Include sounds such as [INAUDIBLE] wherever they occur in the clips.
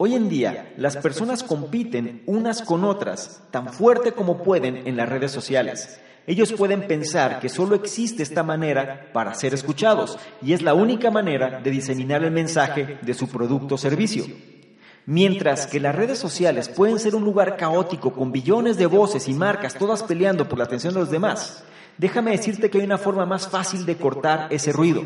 Hoy en día, las personas compiten unas con otras tan fuerte como pueden en las redes sociales. Ellos pueden pensar que solo existe esta manera para ser escuchados y es la única manera de diseminar el mensaje de su producto o servicio. Mientras que las redes sociales pueden ser un lugar caótico con billones de voces y marcas todas peleando por la atención de los demás, déjame decirte que hay una forma más fácil de cortar ese ruido.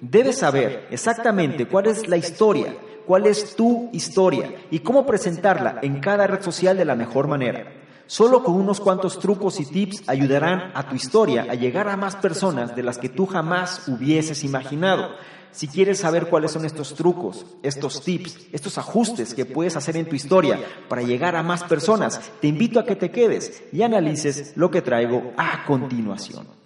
Debes saber exactamente cuál es la historia, cuál es tu historia y cómo presentarla en cada red social de la mejor manera. Solo con unos cuantos trucos y tips ayudarán a tu historia a llegar a más personas de las que tú jamás hubieses imaginado. Si quieres saber cuáles son estos trucos, estos tips, estos ajustes que puedes hacer en tu historia para llegar a más personas, te invito a que te quedes y analices lo que traigo a continuación.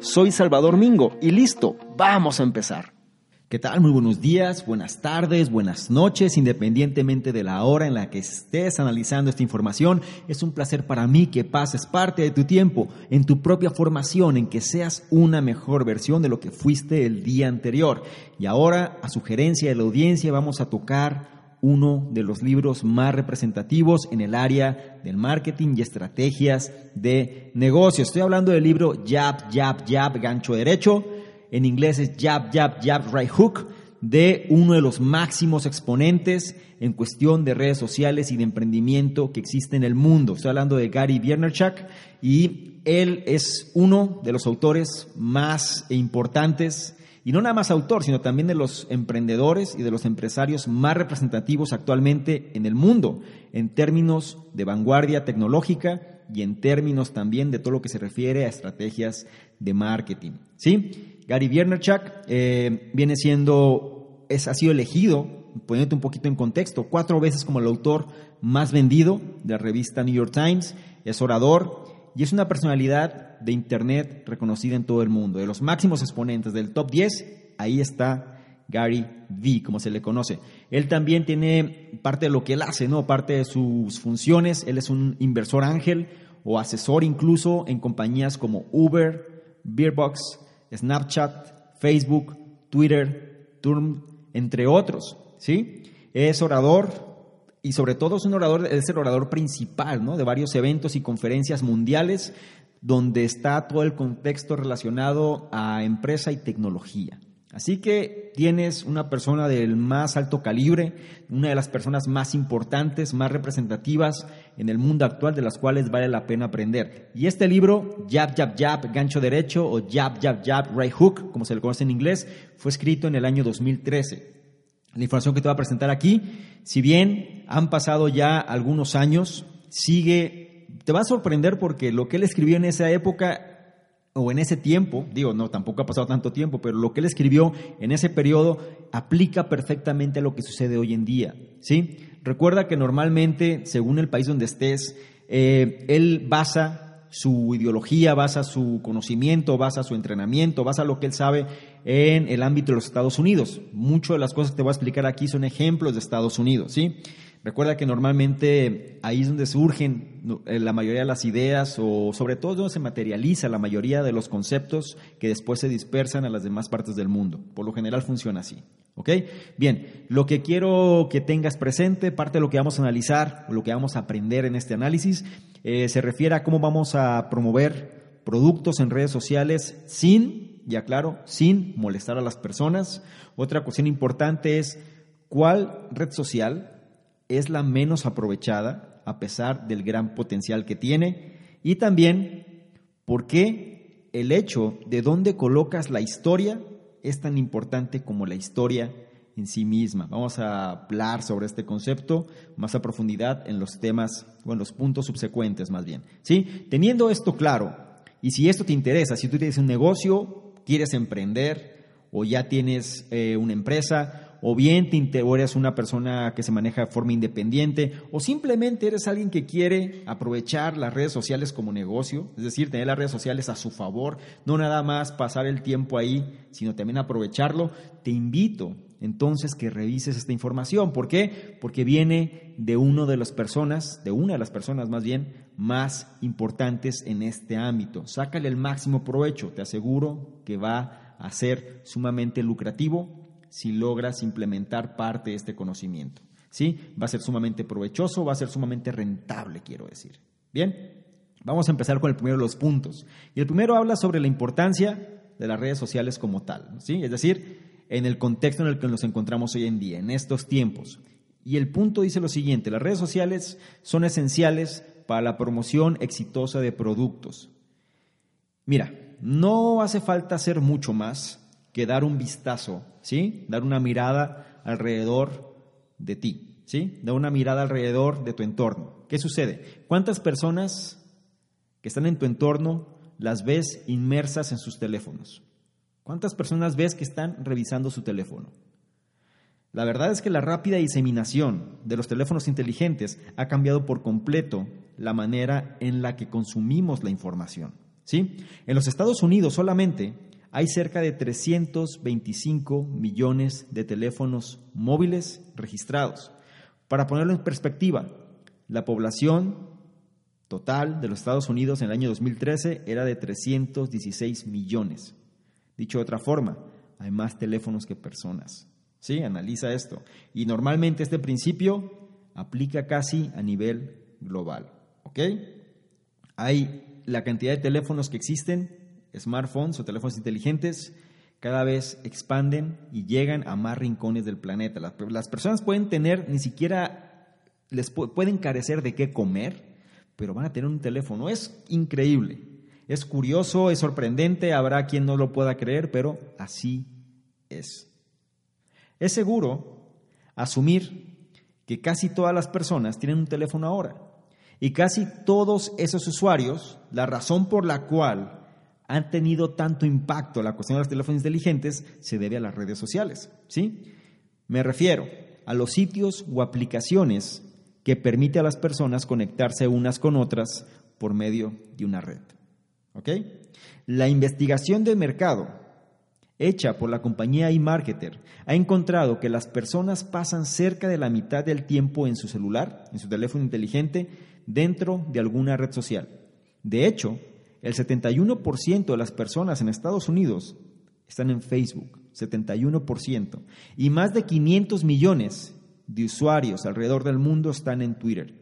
Soy Salvador Mingo y listo, vamos a empezar. ¿Qué tal? Muy buenos días, buenas tardes, buenas noches, independientemente de la hora en la que estés analizando esta información. Es un placer para mí que pases parte de tu tiempo en tu propia formación, en que seas una mejor versión de lo que fuiste el día anterior. Y ahora, a sugerencia de la audiencia, vamos a tocar uno de los libros más representativos en el área del marketing y estrategias de negocios. Estoy hablando del libro Jab, Jab, Jab, gancho derecho. En inglés es Jab, Jab, Jab, right hook de uno de los máximos exponentes en cuestión de redes sociales y de emprendimiento que existe en el mundo. Estoy hablando de Gary Vaynerchuk y él es uno de los autores más importantes y no nada más autor, sino también de los emprendedores y de los empresarios más representativos actualmente en el mundo, en términos de vanguardia tecnológica y en términos también de todo lo que se refiere a estrategias de marketing. ¿Sí? Gary Vaynerchuk eh, viene siendo, es, ha sido elegido, poniéndote un poquito en contexto, cuatro veces como el autor más vendido de la revista New York Times, es orador, y es una personalidad de Internet reconocida en todo el mundo. De los máximos exponentes del top 10, ahí está Gary V, como se le conoce. Él también tiene parte de lo que él hace, ¿no? Parte de sus funciones. Él es un inversor ángel o asesor incluso en compañías como Uber, Beerbox, Snapchat, Facebook, Twitter, Turm, entre otros, ¿sí? Es orador, y sobre todo es un orador, es el orador principal ¿no? de varios eventos y conferencias mundiales donde está todo el contexto relacionado a empresa y tecnología. Así que tienes una persona del más alto calibre, una de las personas más importantes, más representativas en el mundo actual, de las cuales vale la pena aprender. Y este libro, Jab, Jab, Jab, gancho derecho, o Jab, Jab, Jab, right hook, como se le conoce en inglés, fue escrito en el año 2013. La información que te voy a presentar aquí, si bien han pasado ya algunos años, sigue, te va a sorprender porque lo que él escribió en esa época o en ese tiempo, digo, no, tampoco ha pasado tanto tiempo, pero lo que él escribió en ese periodo aplica perfectamente a lo que sucede hoy en día, ¿sí? Recuerda que normalmente, según el país donde estés, eh, él basa su ideología, basa su conocimiento, basa su entrenamiento, basa lo que él sabe en el ámbito de los Estados Unidos. Muchas de las cosas que te voy a explicar aquí son ejemplos de Estados Unidos, ¿sí? Recuerda que normalmente ahí es donde surgen eh, la mayoría de las ideas o sobre todo donde se materializa la mayoría de los conceptos que después se dispersan a las demás partes del mundo. Por lo general funciona así. ¿Ok? Bien, lo que quiero que tengas presente, parte de lo que vamos a analizar o lo que vamos a aprender en este análisis, eh, se refiere a cómo vamos a promover productos en redes sociales sin, ya claro, sin molestar a las personas. Otra cuestión importante es cuál red social es la menos aprovechada a pesar del gran potencial que tiene y también por qué el hecho de dónde colocas la historia es tan importante como la historia en sí misma. Vamos a hablar sobre este concepto más a profundidad en los temas o en los puntos subsecuentes más bien. ¿Sí? Teniendo esto claro, y si esto te interesa, si tú tienes un negocio, quieres emprender o ya tienes eh, una empresa o bien te eres una persona que se maneja de forma independiente, o simplemente eres alguien que quiere aprovechar las redes sociales como negocio, es decir, tener las redes sociales a su favor, no nada más pasar el tiempo ahí, sino también aprovecharlo, te invito entonces que revises esta información. ¿Por qué? Porque viene de una de las personas, de una de las personas más bien, más importantes en este ámbito. Sácale el máximo provecho, te aseguro que va a ser sumamente lucrativo si logras implementar parte de este conocimiento. ¿Sí? Va a ser sumamente provechoso, va a ser sumamente rentable, quiero decir. Bien, vamos a empezar con el primero de los puntos. Y el primero habla sobre la importancia de las redes sociales como tal, ¿sí? Es decir, en el contexto en el que nos encontramos hoy en día, en estos tiempos. Y el punto dice lo siguiente, las redes sociales son esenciales para la promoción exitosa de productos. Mira, no hace falta hacer mucho más que dar un vistazo, ¿sí? Dar una mirada alrededor de ti, ¿sí? Dar una mirada alrededor de tu entorno. ¿Qué sucede? ¿Cuántas personas que están en tu entorno las ves inmersas en sus teléfonos? ¿Cuántas personas ves que están revisando su teléfono? La verdad es que la rápida diseminación de los teléfonos inteligentes ha cambiado por completo la manera en la que consumimos la información. ¿sí? En los Estados Unidos solamente hay cerca de 325 millones de teléfonos móviles registrados. Para ponerlo en perspectiva, la población total de los Estados Unidos en el año 2013 era de 316 millones. Dicho de otra forma, hay más teléfonos que personas. ¿Sí? Analiza esto. Y normalmente este principio aplica casi a nivel global. ¿Ok? Hay la cantidad de teléfonos que existen smartphones o teléfonos inteligentes cada vez expanden y llegan a más rincones del planeta. Las, personas pueden tener, ni siquiera les pueden carecer de qué comer, pero van a tener un teléfono. Es increíble, es curioso, es sorprendente, habrá quien no lo pueda creer, pero así es. Es seguro asumir que casi todas las personas tienen un teléfono ahora. Y casi todos esos usuarios, la razón por la cual han tenido tanto impacto la cuestión de los teléfonos inteligentes se debe a las redes sociales. ¿sí? Me refiero a los sitios o aplicaciones que permite a las personas conectarse unas con otras por medio de una red. ¿Ok? La investigación de mercado hecha por la compañía eMarketer ha encontrado que las personas pasan cerca de la mitad del tiempo en su celular, en su teléfono inteligente, dentro de alguna red social. De hecho, el 71% de las personas en Estados Unidos están en Facebook, 71%, y más de 500 millones de usuarios alrededor del mundo están en Twitter.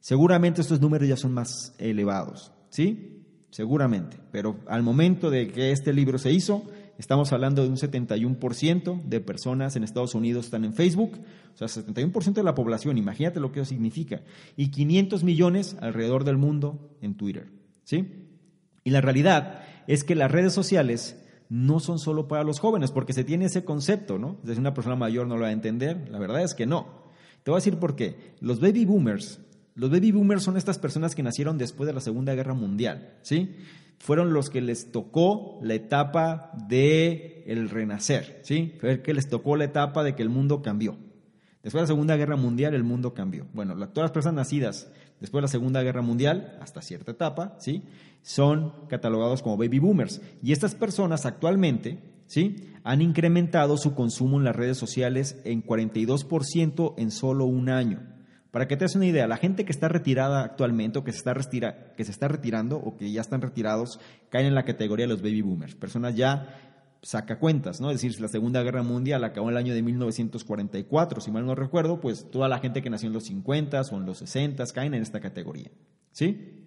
Seguramente estos números ya son más elevados, ¿sí? Seguramente, pero al momento de que este libro se hizo, estamos hablando de un 71% de personas en Estados Unidos están en Facebook, o sea, 71% de la población, imagínate lo que eso significa, y 500 millones alrededor del mundo en Twitter, ¿sí? Y la realidad es que las redes sociales no son solo para los jóvenes, porque se tiene ese concepto, ¿no? Desde una persona mayor no lo va a entender. La verdad es que no. Te voy a decir por qué. Los baby boomers, los baby boomers son estas personas que nacieron después de la Segunda Guerra Mundial, ¿sí? Fueron los que les tocó la etapa de el renacer, ¿sí? Fue que les tocó la etapa de que el mundo cambió. Después de la Segunda Guerra Mundial el mundo cambió. Bueno, todas las personas nacidas después de la Segunda Guerra Mundial, hasta cierta etapa, ¿sí? son catalogados como baby boomers. Y estas personas actualmente ¿sí? han incrementado su consumo en las redes sociales en 42% en solo un año. Para que te des una idea, la gente que está retirada actualmente o que se está, retira, que se está retirando o que ya están retirados caen en la categoría de los baby boomers, personas ya saca cuentas, ¿no? Es decir, si la Segunda Guerra Mundial acabó en el año de 1944, si mal no recuerdo, pues toda la gente que nació en los 50 o en los 60 caen en esta categoría, ¿sí?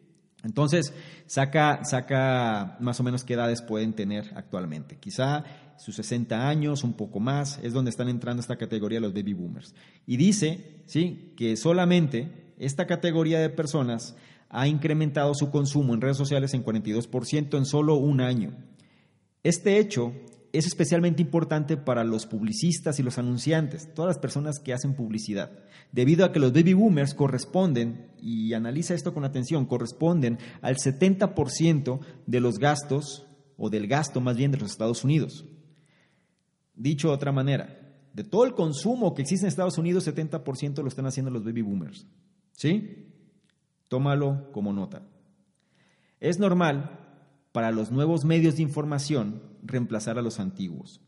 Entonces, saca, saca más o menos qué edades pueden tener actualmente. Quizá sus 60 años, un poco más, es donde están entrando esta categoría los baby boomers. Y dice, ¿sí?, que solamente esta categoría de personas ha incrementado su consumo en redes sociales en 42% en solo un año. Este hecho es especialmente importante para los publicistas y los anunciantes, todas las personas que hacen publicidad, debido a que los baby boomers corresponden, y analiza esto con atención, corresponden al 70% de los gastos, o del gasto más bien de los Estados Unidos. Dicho de otra manera, de todo el consumo que existe en Estados Unidos, 70% lo están haciendo los baby boomers. ¿Sí? Tómalo como nota. Es normal para los nuevos medios de información reemplazar a los antiguos.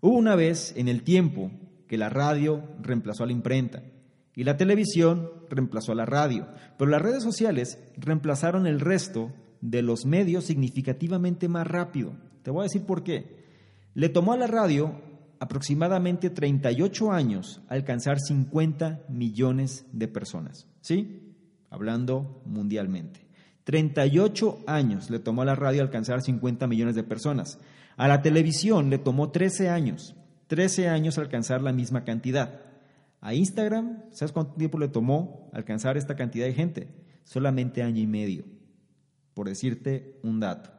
Hubo una vez en el tiempo que la radio reemplazó a la imprenta y la televisión reemplazó a la radio, pero las redes sociales reemplazaron el resto de los medios significativamente más rápido. Te voy a decir por qué. Le tomó a la radio aproximadamente 38 años alcanzar 50 millones de personas, ¿sí? Hablando mundialmente. 38 años le tomó a la radio alcanzar 50 millones de personas. A la televisión le tomó 13 años, 13 años alcanzar la misma cantidad. A Instagram, ¿sabes cuánto tiempo le tomó alcanzar esta cantidad de gente? Solamente año y medio, por decirte un dato.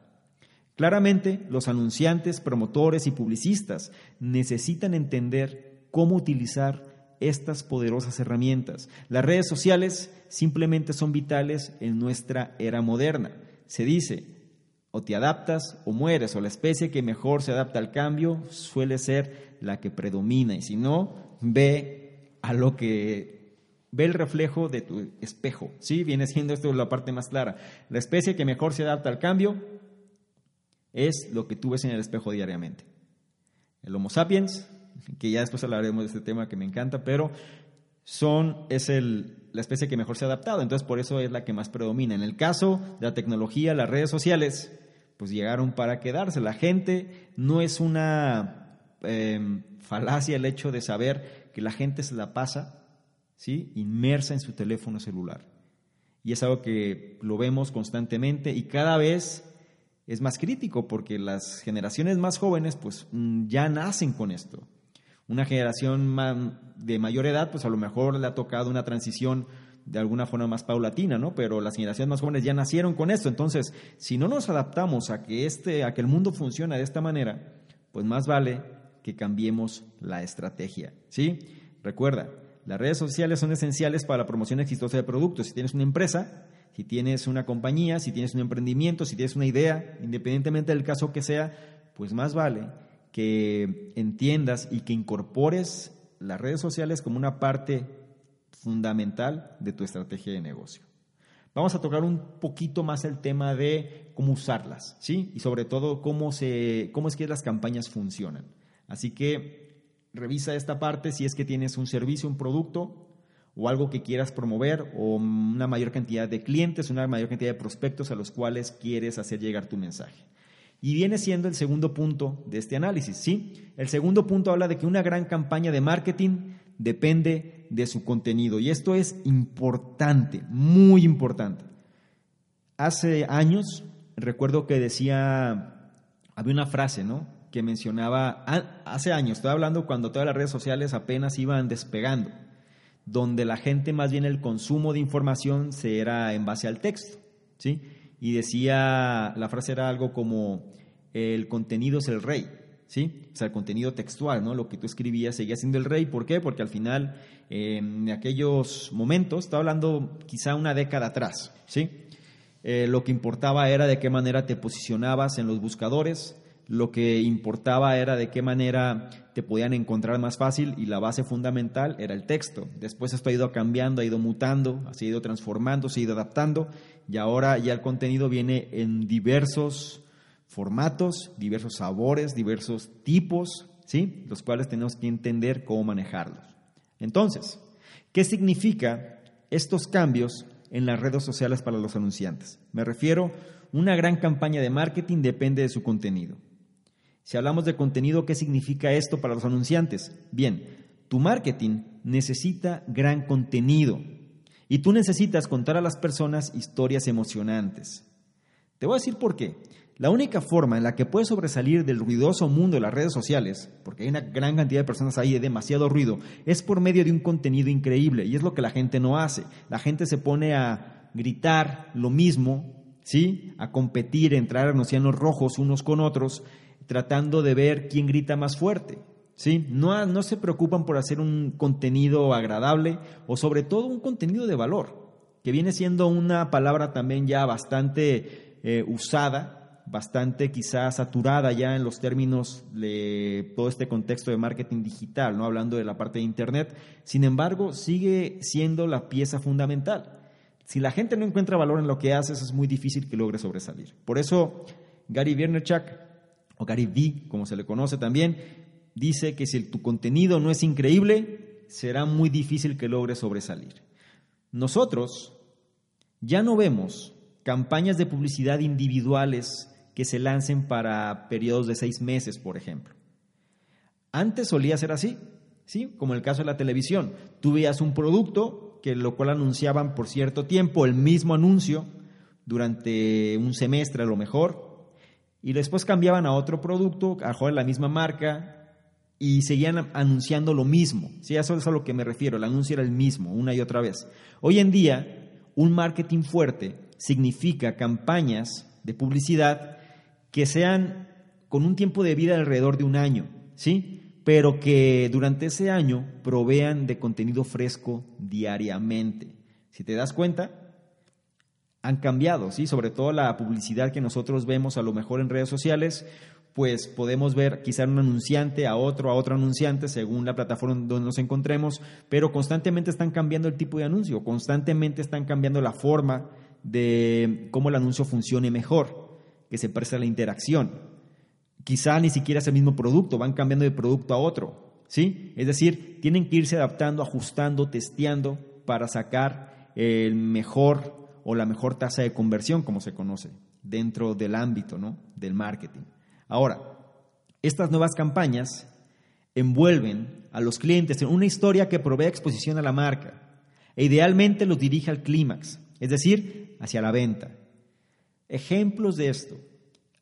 Claramente, los anunciantes, promotores y publicistas necesitan entender cómo utilizar estas poderosas herramientas. Las redes sociales simplemente son vitales en nuestra era moderna. Se dice, o te adaptas o mueres, o la especie que mejor se adapta al cambio suele ser la que predomina, y si no, ve a lo que ve el reflejo de tu espejo, ¿sí? Viene siendo esto la parte más clara. La especie que mejor se adapta al cambio es lo que tú ves en el espejo diariamente. El Homo sapiens que ya después hablaremos de este tema que me encanta, pero son, es el, la especie que mejor se ha adaptado, entonces por eso es la que más predomina. En el caso de la tecnología, las redes sociales, pues llegaron para quedarse. La gente no es una em, falacia el hecho de saber que la gente se la pasa ¿sí? inmersa en su teléfono celular. Y es algo que lo vemos constantemente y cada vez es más crítico porque las generaciones más jóvenes pues mm, ya nacen con esto. Una generación de mayor edad, pues a lo mejor le ha tocado una transición de alguna forma más paulatina, ¿no? Pero las generaciones más jóvenes ya nacieron con esto. Entonces, si no nos adaptamos a que, este, a que el mundo funcione de esta manera, pues más vale que cambiemos la estrategia, ¿sí? Recuerda, las redes sociales son esenciales para la promoción exitosa de productos. Si tienes una empresa, si tienes una compañía, si tienes un emprendimiento, si tienes una idea, independientemente del caso que sea, pues más vale que entiendas y que incorpores las redes sociales como una parte fundamental de tu estrategia de negocio. Vamos a tocar un poquito más el tema de cómo usarlas, ¿sí? Y sobre todo cómo, se, cómo es que las campañas funcionan. Así que revisa esta parte si es que tienes un servicio, un producto o algo que quieras promover o una mayor cantidad de clientes, una mayor cantidad de prospectos a los cuales quieres hacer llegar tu mensaje. Y viene siendo el segundo punto de este análisis, ¿sí? El segundo punto habla de que una gran campaña de marketing depende de su contenido. Y esto es importante, muy importante. Hace años, recuerdo que decía, había una frase, ¿no? Que mencionaba, hace años, estoy hablando cuando todas las redes sociales apenas iban despegando, donde la gente, más bien el consumo de información, se era en base al texto, ¿sí? Y decía, la frase era algo como, el contenido es el rey, ¿sí? O sea, el contenido textual, ¿no? Lo que tú escribías seguía siendo el rey, ¿por qué? Porque al final, en aquellos momentos, estaba hablando quizá una década atrás, ¿sí? Eh, lo que importaba era de qué manera te posicionabas en los buscadores, lo que importaba era de qué manera te podían encontrar más fácil y la base fundamental era el texto. Después esto ha ido cambiando, ha ido mutando, ha ido transformando, se ha ido adaptando y ahora ya el contenido viene en diversos formatos, diversos sabores, diversos tipos, ¿sí? Los cuales tenemos que entender cómo manejarlos. Entonces, ¿qué significa estos cambios en las redes sociales para los anunciantes. Me refiero, una gran campaña de marketing depende de su contenido. Si hablamos de contenido, ¿qué significa esto para los anunciantes? Bien, tu marketing necesita gran contenido y tú necesitas contar a las personas historias emocionantes. Te voy a decir por qué. La única forma en la que puedes sobresalir del ruidoso mundo de las redes sociales, porque hay una gran cantidad de personas ahí de demasiado ruido, es por medio de un contenido increíble y es lo que la gente no hace. La gente se pone a gritar lo mismo, ¿sí? A competir, entrar en océanos rojos unos con otros, tratando de ver quién grita más fuerte. ¿sí? No, no se preocupan por hacer un contenido agradable o sobre todo un contenido de valor, que viene siendo una palabra también ya bastante eh, usada bastante quizás saturada ya en los términos de todo este contexto de marketing digital, no hablando de la parte de internet. Sin embargo, sigue siendo la pieza fundamental. Si la gente no encuentra valor en lo que haces, es muy difícil que logre sobresalir. Por eso, Gary Vaynerchuk, o Gary V, como se le conoce también, dice que si tu contenido no es increíble, será muy difícil que logre sobresalir. Nosotros ya no vemos campañas de publicidad individuales que se lancen para periodos de seis meses, por ejemplo. Antes solía ser así, ¿sí? Como el caso de la televisión. Tú veías un producto que lo cual anunciaban por cierto tiempo, el mismo anuncio, durante un semestre a lo mejor, y después cambiaban a otro producto, a lo la misma marca, y seguían anunciando lo mismo. Sí, eso es a lo que me refiero, el anuncio era el mismo, una y otra vez. Hoy en día, un marketing fuerte significa campañas de publicidad que sean con un tiempo de vida alrededor de un año, ¿sí? Pero que durante ese año provean de contenido fresco diariamente. Si te das cuenta, han cambiado, ¿sí? Sobre todo la publicidad que nosotros vemos a lo mejor en redes sociales, pues podemos ver quizá un anunciante a otro, a otro anunciante, según la plataforma donde nos encontremos, pero constantemente están cambiando el tipo de anuncio, constantemente están cambiando la forma de cómo el anuncio funcione mejor que se presta la interacción. Quizá ni siquiera es el mismo producto, van cambiando de producto a otro. ¿sí? Es decir, tienen que irse adaptando, ajustando, testeando para sacar el mejor o la mejor tasa de conversión, como se conoce, dentro del ámbito ¿no? del marketing. Ahora, estas nuevas campañas envuelven a los clientes en una historia que provee exposición a la marca e idealmente los dirige al clímax, es decir, hacia la venta. Ejemplos de esto.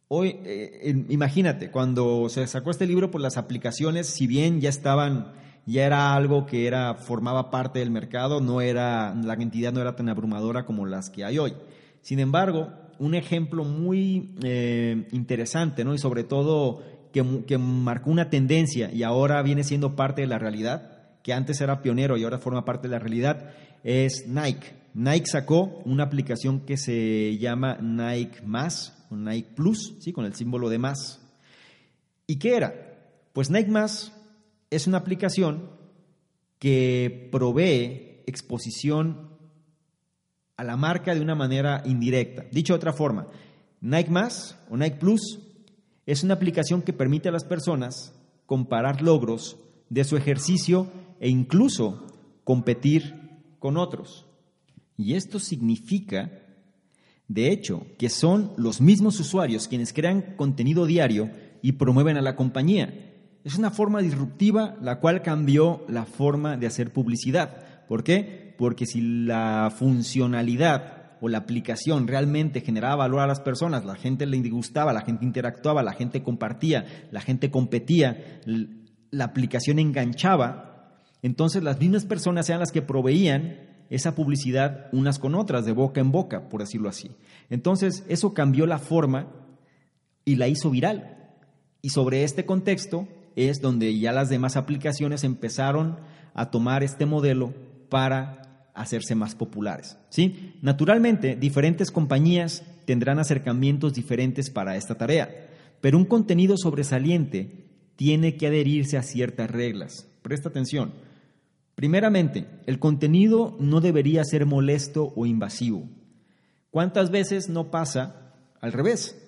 Hoy, eh, imagínate, cuando se sacó este libro, pues las aplicaciones, si bien ya estaban, ya era algo que era, formaba parte del mercado, no era, la cantidad no era tan abrumadora como las que hay hoy. Sin embargo, un ejemplo muy eh, interesante, ¿no? Y sobre todo que, que marcó una tendencia y ahora viene siendo parte de la realidad, que antes era pionero y ahora forma parte de la realidad, es Nike. Nike sacó una aplicación que se llama Nike Más Nike Plus, ¿sí? con el símbolo de más. ¿Y qué era? Pues Nike Más es una aplicación que provee exposición a la marca de una manera indirecta. Dicho de otra forma, Nike o Nike Plus es una aplicación que permite a las personas comparar logros de su ejercicio e incluso competir con otros. Y esto significa, de hecho, que son los mismos usuarios quienes crean contenido diario y promueven a la compañía. Es una forma disruptiva la cual cambió la forma de hacer publicidad. ¿Por qué? Porque si la funcionalidad o la aplicación realmente generaba valor a las personas, la gente le gustaba, la gente interactuaba, la gente compartía, la gente competía, la aplicación enganchaba, entonces las mismas personas eran las que proveían esa publicidad unas con otras, de boca en boca, por decirlo así. Entonces, eso cambió la forma y la hizo viral. Y sobre este contexto es donde ya las demás aplicaciones empezaron a tomar este modelo para hacerse más populares. ¿sí? Naturalmente, diferentes compañías tendrán acercamientos diferentes para esta tarea, pero un contenido sobresaliente tiene que adherirse a ciertas reglas. Presta atención. Primeramente, el contenido no debería ser molesto o invasivo. ¿Cuántas veces no pasa al revés?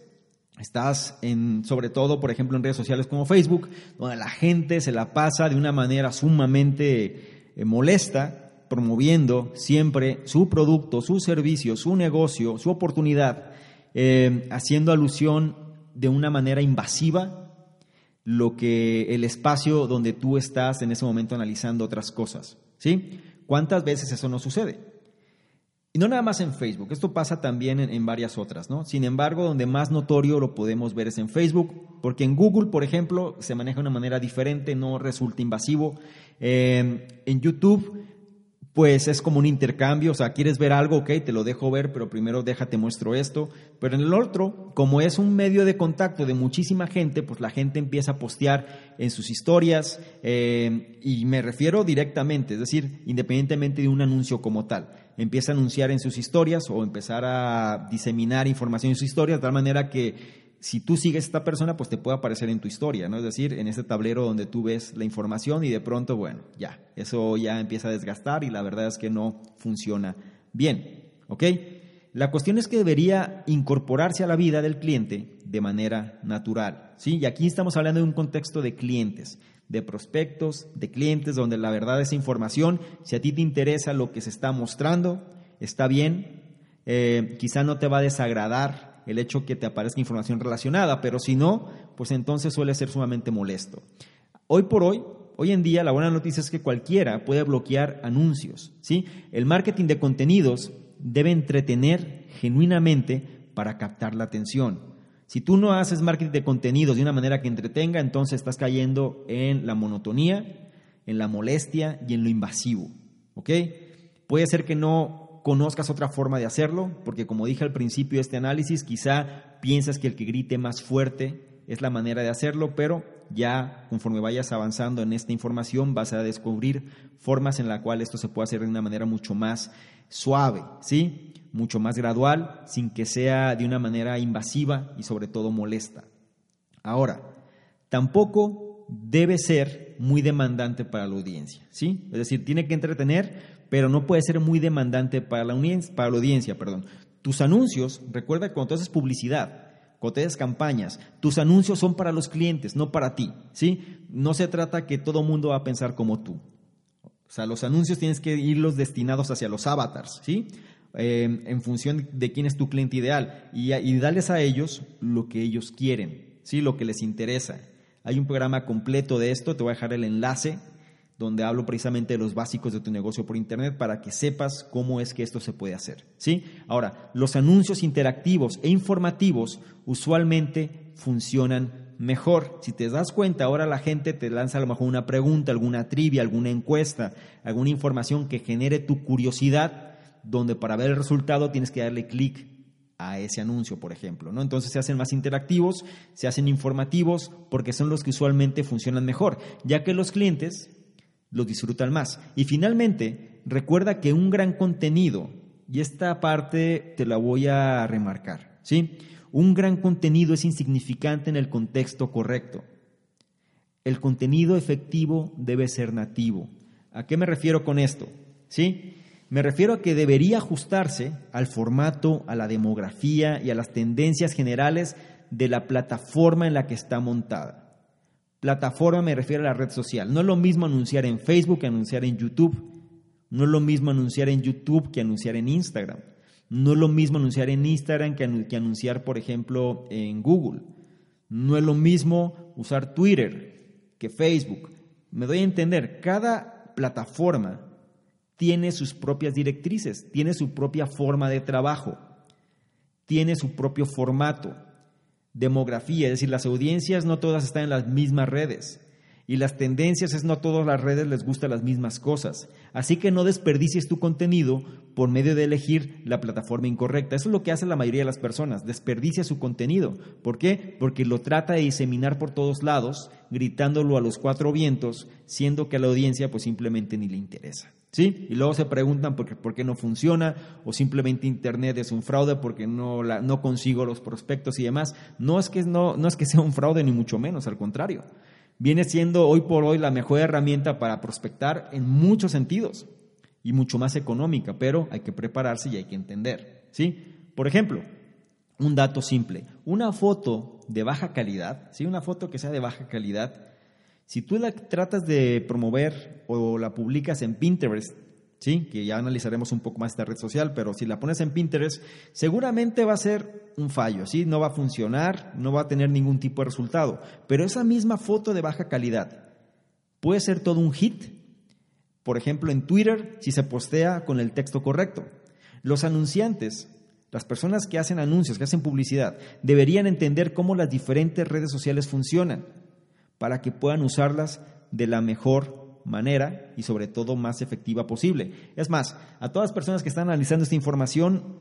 Estás en, sobre todo, por ejemplo, en redes sociales como Facebook, donde la gente se la pasa de una manera sumamente eh, molesta promoviendo siempre su producto, su servicio, su negocio, su oportunidad, eh, haciendo alusión de una manera invasiva lo que el espacio donde tú estás en ese momento analizando otras cosas, ¿sí? ¿Cuántas veces eso no sucede? Y no nada más en Facebook, esto pasa también en, varias otras, ¿no? Sin embargo, donde más notorio lo podemos ver es en Facebook, porque en Google, por ejemplo, se maneja de una manera diferente, no resulta invasivo. Eh, en YouTube pues es como un intercambio, o sea, quieres ver algo, ok, te lo dejo ver, pero primero déjate muestro esto. Pero en el otro, como es un medio de contacto de muchísima gente, pues la gente empieza a postear en sus historias, eh, y me refiero directamente, es decir, independientemente de un anuncio como tal. Empieza a anunciar en sus historias o empezar a diseminar información en sus historias, de tal manera que si tú sigues a esta persona, pues te puede aparecer en tu historia, ¿no? Es decir, en ese tablero donde tú ves la información y de pronto, bueno, ya, eso ya empieza a desgastar y la verdad es que no funciona bien, ¿ok? La cuestión es que debería incorporarse a la vida del cliente de manera natural, ¿sí? Y aquí estamos hablando de un contexto de clientes, de prospectos, de clientes, donde la verdad esa información, si a ti te interesa lo que se está mostrando, está bien, eh, quizá no te va a desagradar el hecho que te aparezca información relacionada, pero si no, pues entonces suele ser sumamente molesto. Hoy por hoy, hoy en día, la buena noticia es que cualquiera puede bloquear anuncios. ¿sí? El marketing de contenidos debe entretener genuinamente para captar la atención. Si tú no haces marketing de contenidos de una manera que entretenga, entonces estás cayendo en la monotonía, en la molestia y en lo invasivo. ¿Ok? Puede ser que no conozcas otra forma de hacerlo, porque como dije al principio de este análisis, quizá piensas que el que grite más fuerte es la manera de hacerlo, pero ya conforme vayas avanzando en esta información vas a descubrir formas en las cuales esto se puede hacer de una manera mucho más suave, ¿sí? Mucho más gradual, sin que sea de una manera invasiva y sobre todo molesta. Ahora, tampoco debe ser muy demandante para la audiencia, ¿sí? Es decir, tiene que entretener, pero no puede ser muy demandante para la, audiencia. Perdón. Tus anuncios, recuerda que cuando haces publicidad, cuando te haces campañas, tus anuncios son para los clientes, no para ti. ¿sí? No se trata que todo mundo va a pensar como tú. O sea, los anuncios tienes que irlos destinados hacia los avatars, ¿sí? Eh, en función de quién es tu cliente ideal y, y darles a ellos lo que ellos quieren, ¿sí? lo que les interesa. Hay un programa completo de esto, te voy a dejar el enlace donde hablo precisamente de los básicos de tu negocio por Internet para que sepas cómo es que esto se puede hacer. ¿sí? Ahora, los anuncios interactivos e informativos usualmente funcionan mejor. Si te das cuenta, ahora la gente te lanza a lo mejor una pregunta, alguna trivia, alguna encuesta, alguna información que genere tu curiosidad, donde para ver el resultado tienes que darle clic a ese anuncio, por ejemplo. ¿no? Entonces se hacen más interactivos, se hacen informativos, porque son los que usualmente funcionan mejor, ya que los clientes lo disfrutan más. Y finalmente, recuerda que un gran contenido, y esta parte te la voy a remarcar, ¿sí? Un gran contenido es insignificante en el contexto correcto. El contenido efectivo debe ser nativo. ¿A qué me refiero con esto? ¿Sí? Me refiero a que debería ajustarse al formato, a la demografía y a las tendencias generales de la plataforma en la que está montada. Plataforma me refiero a la red social. No es lo mismo anunciar en Facebook que anunciar en YouTube. No es lo mismo anunciar en YouTube que anunciar en Instagram. No es lo mismo anunciar en Instagram que, anunciar, por ejemplo, en Google. No es lo mismo usar Twitter que Facebook. Me doy a entender, cada plataforma tiene sus propias directrices, tiene su propia forma de trabajo, tiene su propio formato demografía, es decir, las audiencias no todas están en las mismas redes. Y las tendencias es no a todas las redes les gustan las mismas cosas. Así que no desperdicies tu contenido por medio de elegir la plataforma incorrecta. Eso es lo que hace la mayoría de las personas, desperdicia su contenido. ¿Por qué? Porque lo trata de diseminar por todos lados, gritándolo a los cuatro vientos, siendo que a la audiencia pues simplemente ni le interesa. ¿Sí? Y luego se preguntan por qué, por qué, no funciona o simplemente Internet es un fraude porque no, la, no consigo los prospectos y demás. No es, que, no, no es que sea un fraude ni mucho menos, al contrario. Viene siendo hoy por hoy la mejor herramienta para prospectar en muchos sentidos y mucho más económica, pero hay que prepararse y hay que entender. ¿sí? Por ejemplo, un dato simple, una foto de baja calidad, ¿sí? una foto que sea de baja calidad, si tú la tratas de promover o la publicas en Pinterest ¿sí? que ya analizaremos un poco más esta red social, pero si la pones en Pinterest, seguramente va a ser un fallo, ¿sí? no va a funcionar, no va a tener ningún tipo de resultado. Pero esa misma foto de baja calidad puede ser todo un hit, por ejemplo en Twitter, si se postea con el texto correcto. Los anunciantes, las personas que hacen anuncios, que hacen publicidad, deberían entender cómo las diferentes redes sociales funcionan para que puedan usarlas de la mejor manera y sobre todo más efectiva posible. Es más, a todas las personas que están analizando esta información,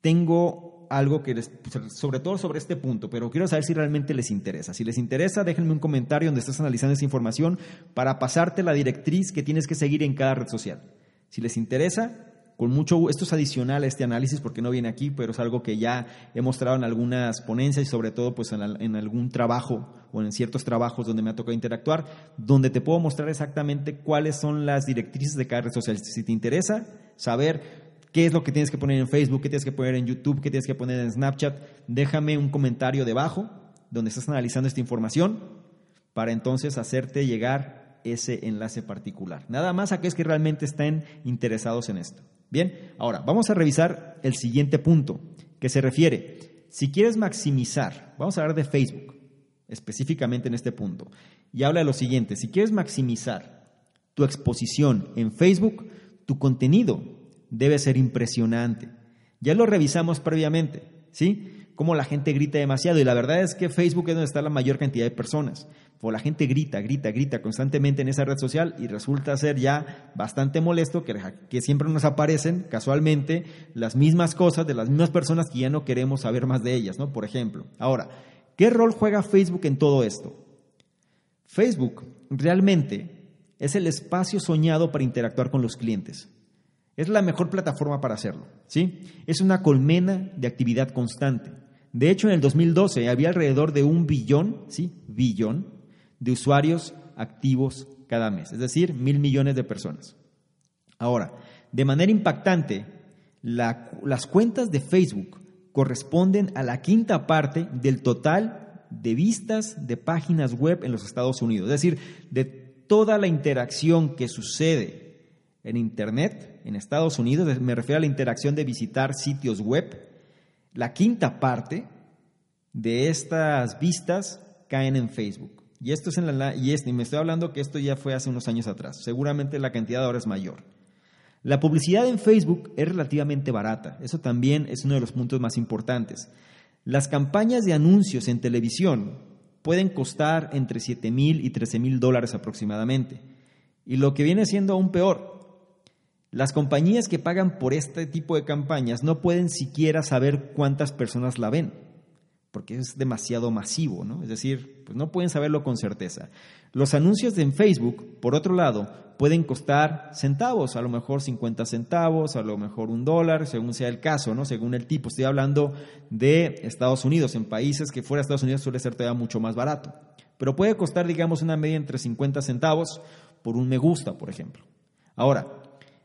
tengo algo que les, sobre todo sobre este punto, pero quiero saber si realmente les interesa. Si les interesa, déjenme un comentario donde estás analizando esta información para pasarte la directriz que tienes que seguir en cada red social. Si les interesa, con mucho esto es adicional a este análisis porque no viene aquí, pero es algo que ya he mostrado en algunas ponencias y sobre todo pues en, algún trabajo o en ciertos trabajos donde me ha tocado interactuar, donde te puedo mostrar exactamente cuáles son las directrices de cada red social. Si te interesa saber qué es lo que tienes que poner en Facebook, qué tienes que poner en YouTube, qué tienes que poner en Snapchat, déjame un comentario debajo donde estás analizando esta información para entonces hacerte llegar ese enlace particular. Nada más a aquellos que realmente estén interesados en esto. Bien, ahora vamos a revisar el siguiente punto que se refiere, si quieres maximizar, vamos a hablar de Facebook específicamente en este punto, y habla de lo siguiente, si quieres maximizar tu exposición en Facebook, tu contenido debe ser impresionante. Ya lo revisamos previamente, ¿sí? Cómo la gente grita demasiado y la verdad es que Facebook es donde está la mayor cantidad de personas o la gente grita, grita, grita constantemente en esa red social y resulta ser ya bastante molesto que, que siempre nos aparecen casualmente las mismas cosas de las mismas personas que ya no queremos saber más de ellas, ¿no? Por ejemplo. Ahora, ¿qué rol juega Facebook en todo esto? Facebook realmente es el espacio soñado para interactuar con los clientes. Es la mejor plataforma para hacerlo, ¿sí? Es una colmena de actividad constante. De hecho, en el 2012 había alrededor de un billón, ¿sí? Billón de usuarios activos cada mes, es decir, mil millones de personas. Ahora, de manera impactante, las cuentas de Facebook corresponden a la quinta parte del total de vistas de páginas web en los Estados Unidos, es decir, de toda la interacción que sucede en Internet en Estados Unidos, me refiero a la interacción de visitar sitios web, la quinta parte de estas vistas caen en Facebook. Y esto es en la y este, y me estoy hablando que esto ya fue hace unos años atrás. Seguramente la cantidad ahora es mayor. La publicidad en Facebook es relativamente barata. Eso también es uno de los puntos más importantes. Las campañas de anuncios en televisión pueden costar entre 7 mil y 13 mil dólares aproximadamente. Y lo que viene siendo aún peor, las compañías que pagan por este tipo de campañas no pueden siquiera saber cuántas personas la ven porque es demasiado masivo, ¿no? Es decir, pues no pueden saberlo con certeza. Los anuncios en Facebook, por otro lado, pueden costar centavos, a lo mejor 50 centavos, a lo mejor un dólar, según sea el caso, ¿no? Según el tipo. Estoy hablando de Estados Unidos, en países que fuera de Estados Unidos suele ser todavía mucho más barato. Pero puede costar, digamos, una media entre 50 centavos por un me gusta, por ejemplo. Ahora,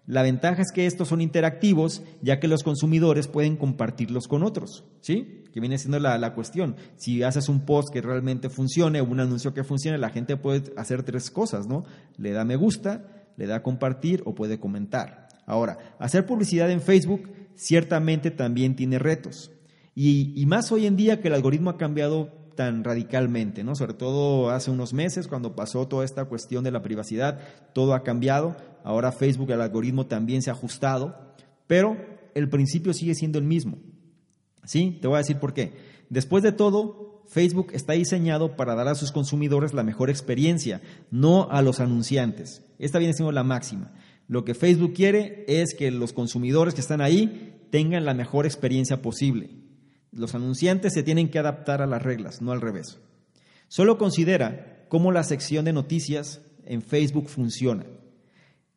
la ventaja es que estos son interactivos, ya que los consumidores pueden compartirlos con otros, ¿sí? Que viene siendo la, cuestión. Si haces un post que realmente funcione un anuncio que funcione, la gente puede hacer tres cosas, ¿no? Le da me gusta, le da compartir o puede comentar. Ahora, hacer publicidad en Facebook ciertamente también tiene retos. Y, y más hoy en día que el algoritmo ha cambiado tan radicalmente, ¿no? Sobre todo hace unos meses, cuando pasó toda esta cuestión de la privacidad, todo ha cambiado. Ahora Facebook, el algoritmo también se ha ajustado, pero el principio sigue siendo el mismo. ¿Sí? Te voy a decir por qué. Después de todo, Facebook está diseñado para dar a sus consumidores la mejor experiencia, no a los anunciantes. Esta viene siendo la máxima. Lo que Facebook quiere es que los consumidores que están ahí tengan la mejor experiencia posible. Los anunciantes se tienen que adaptar a las reglas, no al revés. Solo considera cómo la sección de noticias en Facebook funciona.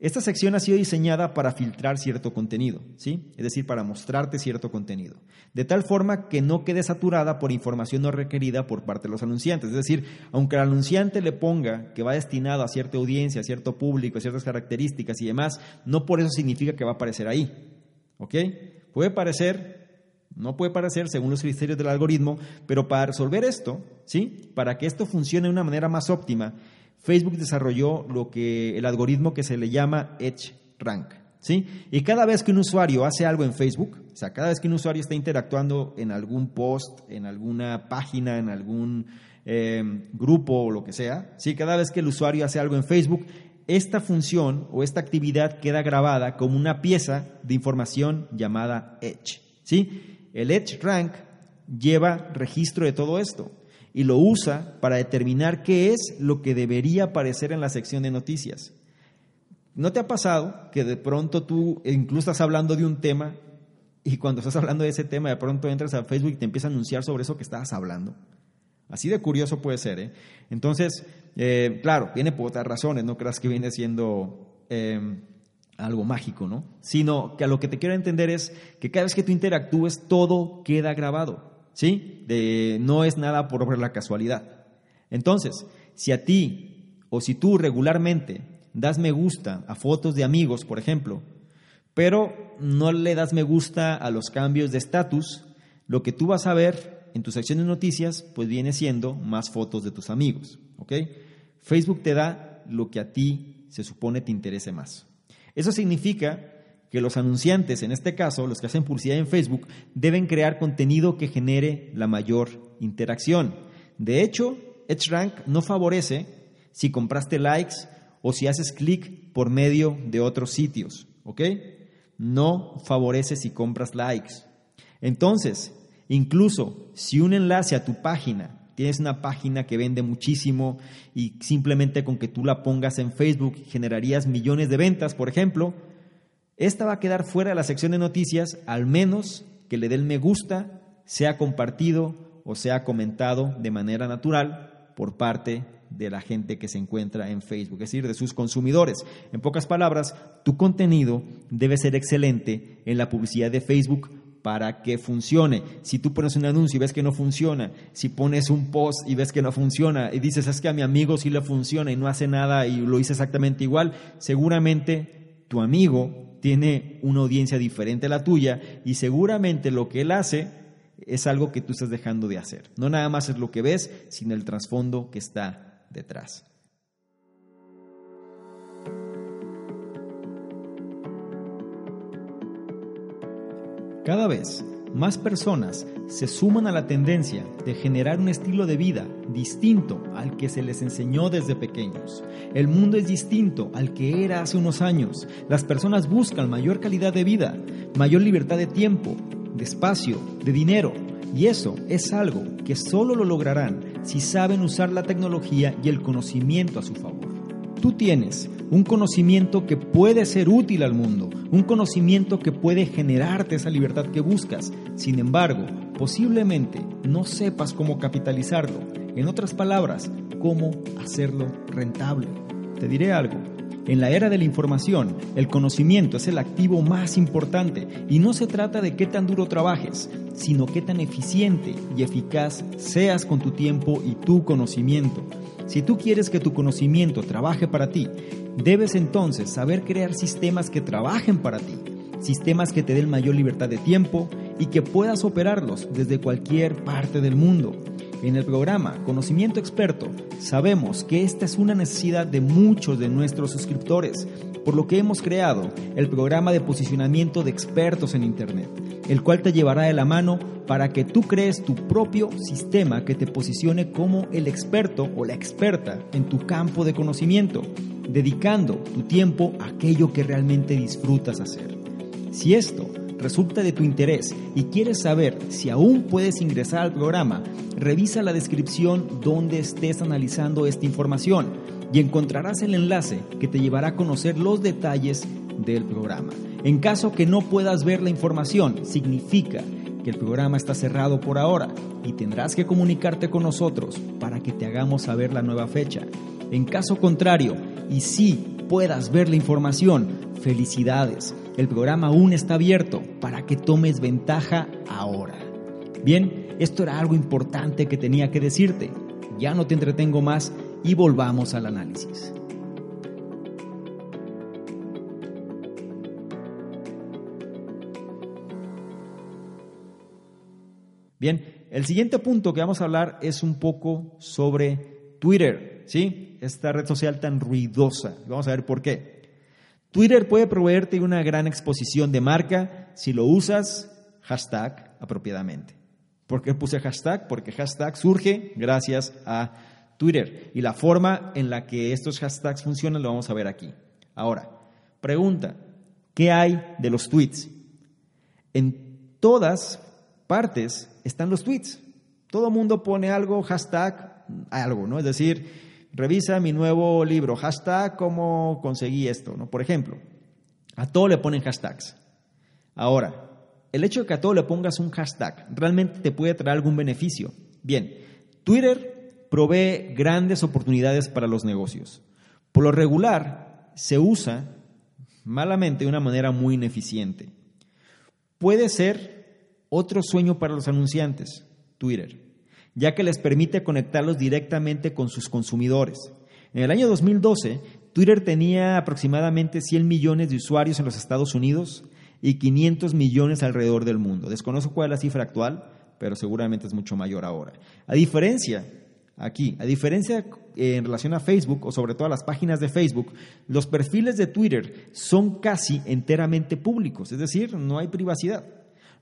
Esta sección ha sido diseñada para filtrar cierto contenido, ¿sí? Es decir, para mostrarte cierto contenido, de tal forma que no quede saturada por información no requerida por parte de los anunciantes. Es decir, aunque el anunciante le ponga que va destinado a cierta audiencia, a cierto público, a ciertas características y demás, no por eso significa que va a aparecer ahí. ¿Ok? Puede parecer no puede parecer según los criterios del algoritmo, pero para resolver esto, ¿sí? Para que esto funcione de una manera más óptima, Facebook desarrolló lo que el algoritmo que se le llama Edge Rank. ¿sí? Y cada vez que un usuario hace algo en Facebook, o sea, cada vez que un usuario está interactuando en algún post, en alguna página, en algún eh, grupo o lo que sea, ¿sí? Cada vez que el usuario hace algo en Facebook, esta función o esta actividad queda grabada como una pieza de información llamada Edge, ¿sí? El Edge Rank lleva registro de todo esto y lo usa para determinar qué es lo que debería aparecer en la sección de noticias. ¿No te ha pasado que de pronto tú incluso estás hablando de un tema y cuando estás hablando de ese tema de pronto entras a Facebook y te empieza a anunciar sobre eso que estabas hablando? Así de curioso puede ser. ¿eh? Entonces, eh, claro, viene por otras razones, no creas que viene siendo em, algo mágico, ¿no? Sino que a lo que te quiero entender es que cada vez que tú interactúes, todo queda grabado, ¿sí? De, no es nada por la casualidad. Entonces, si a ti o si tú regularmente das me gusta a fotos de amigos, por ejemplo, pero no le das me gusta a los cambios de estatus, lo que tú vas a ver en tu sección de noticias, pues viene siendo más fotos de tus amigos, ¿ok? Facebook te da lo que a ti se supone te interese más. Eso significa que los anunciantes, en este caso, los que hacen publicidad en Facebook, deben crear contenido que genere la mayor interacción. De hecho, EdgeRank no favorece si compraste likes o si haces clic por medio de otros sitios, ¿ok? No favorece si compras likes. Entonces, incluso si un enlace a tu página, tienes una página que vende muchísimo y simplemente con que tú la pongas en Facebook generarías millones de ventas, por ejemplo, esta va a quedar fuera de la sección de noticias, al menos que le dé el me gusta, sea compartido o sea comentado de manera natural por parte de la gente que se encuentra en Facebook, es decir, de sus consumidores. En pocas palabras, tu contenido debe ser excelente en la publicidad de Facebook para que funcione. Si tú pones un anuncio y ves que no funciona, si pones un post y ves que no funciona y dices, es que a mi amigo sí le funciona y no hace nada y lo hice exactamente igual, seguramente tu amigo tiene una audiencia diferente a la tuya y seguramente lo que él hace es algo que tú estás dejando de hacer. No nada más es lo que ves, sino el trasfondo que está detrás. Cada vez más personas se suman a la tendencia de generar un estilo de vida distinto al que se les enseñó desde pequeños. El mundo es distinto al que era hace unos años. Las personas buscan mayor calidad de vida, mayor libertad de tiempo, de espacio, de dinero. Y eso es algo que solo lo lograrán si saben usar la tecnología y el conocimiento a su favor. Tú tienes un conocimiento que puede ser útil al mundo, un conocimiento que puede generarte esa libertad que buscas. Sin embargo, posiblemente no sepas cómo capitalizarlo. En otras palabras, cómo hacerlo rentable. Te diré algo, en la era de la información, el conocimiento es el activo más importante y no se trata de qué tan duro trabajes, sino qué tan eficiente y eficaz seas con tu tiempo y tu conocimiento. Si tú quieres que tu conocimiento trabaje para ti, debes entonces saber crear sistemas que trabajen para ti, sistemas que te den mayor libertad de tiempo y que puedas operarlos desde cualquier parte del mundo. En el programa Conocimiento Experto sabemos que esta es una necesidad de muchos de nuestros suscriptores, por lo que hemos creado el programa de posicionamiento de expertos en Internet, el cual te llevará de la mano para que tú crees tu propio sistema que te posicione como el experto o la experta en tu campo de conocimiento, dedicando tu tiempo a aquello que realmente disfrutas hacer. Si esto resulta de tu interés y quieres saber si aún puedes ingresar al programa, revisa la descripción donde estés analizando esta información y encontrarás el enlace que te llevará a conocer los detalles del programa. En caso que no puedas ver la información, significa que el programa está cerrado por ahora y tendrás que comunicarte con nosotros para que te hagamos saber la nueva fecha. En caso contrario, y si puedas ver la información, felicidades el programa aún está abierto para que tomes ventaja ahora. Bien, esto era algo importante que tenía que decirte. Ya no te entretengo más y volvamos al análisis. Bien, el siguiente punto que vamos a hablar es un poco sobre Twitter, ¿sí? Esta red social tan ruidosa. Vamos a ver por qué. Twitter puede proveerte una gran exposición de marca si lo usas hashtag apropiadamente. ¿Por qué puse hashtag? Porque hashtag surge gracias a Twitter. Y la forma en la que estos hashtags funcionan lo vamos a ver aquí. Ahora, pregunta, ¿qué hay de los tweets? En todas partes están los tweets. Todo mundo pone algo, hashtag, algo, ¿no? Es decir, revisa mi nuevo libro, hashtag, cómo conseguí esto, ¿no? Por ejemplo, a todo le ponen hashtags. Ahora, el hecho de que a todo le pongas un hashtag realmente te puede traer algún beneficio. Bien, Twitter provee grandes oportunidades para los negocios. Por lo regular, se usa malamente de una manera muy ineficiente. Puede ser otro sueño para los anunciantes, Twitter, ya que les permite conectarlos directamente con sus consumidores. En el año 2012, Twitter tenía aproximadamente 100 millones de usuarios en los Estados Unidos y 500 millones alrededor del mundo. Desconozco cuál es la cifra actual, pero seguramente es mucho mayor ahora. A diferencia, aquí, a diferencia eh, en relación a Facebook o sobre todo a las páginas de Facebook, los perfiles de Twitter son casi enteramente públicos, es decir, no hay privacidad,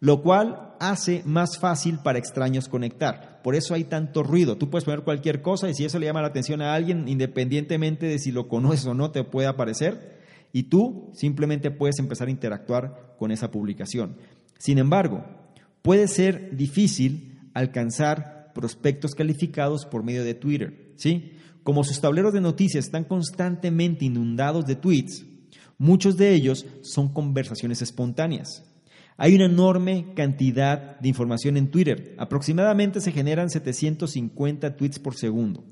lo cual hace más fácil para extraños conectar. Por eso hay tanto ruido. Tú puedes poner cualquier cosa y si eso le llama la atención a alguien, independientemente de si lo conoces o no, te puede aparecer y tú simplemente puedes empezar a interactuar con esa publicación. Sin embargo, puede ser difícil alcanzar prospectos calificados por medio de Twitter, ¿sí? Como sus tableros de noticias están constantemente inundados de tweets, muchos de ellos son conversaciones espontáneas. Hay una enorme cantidad de información en Twitter. Aproximadamente se generan 750 tweets por segundo.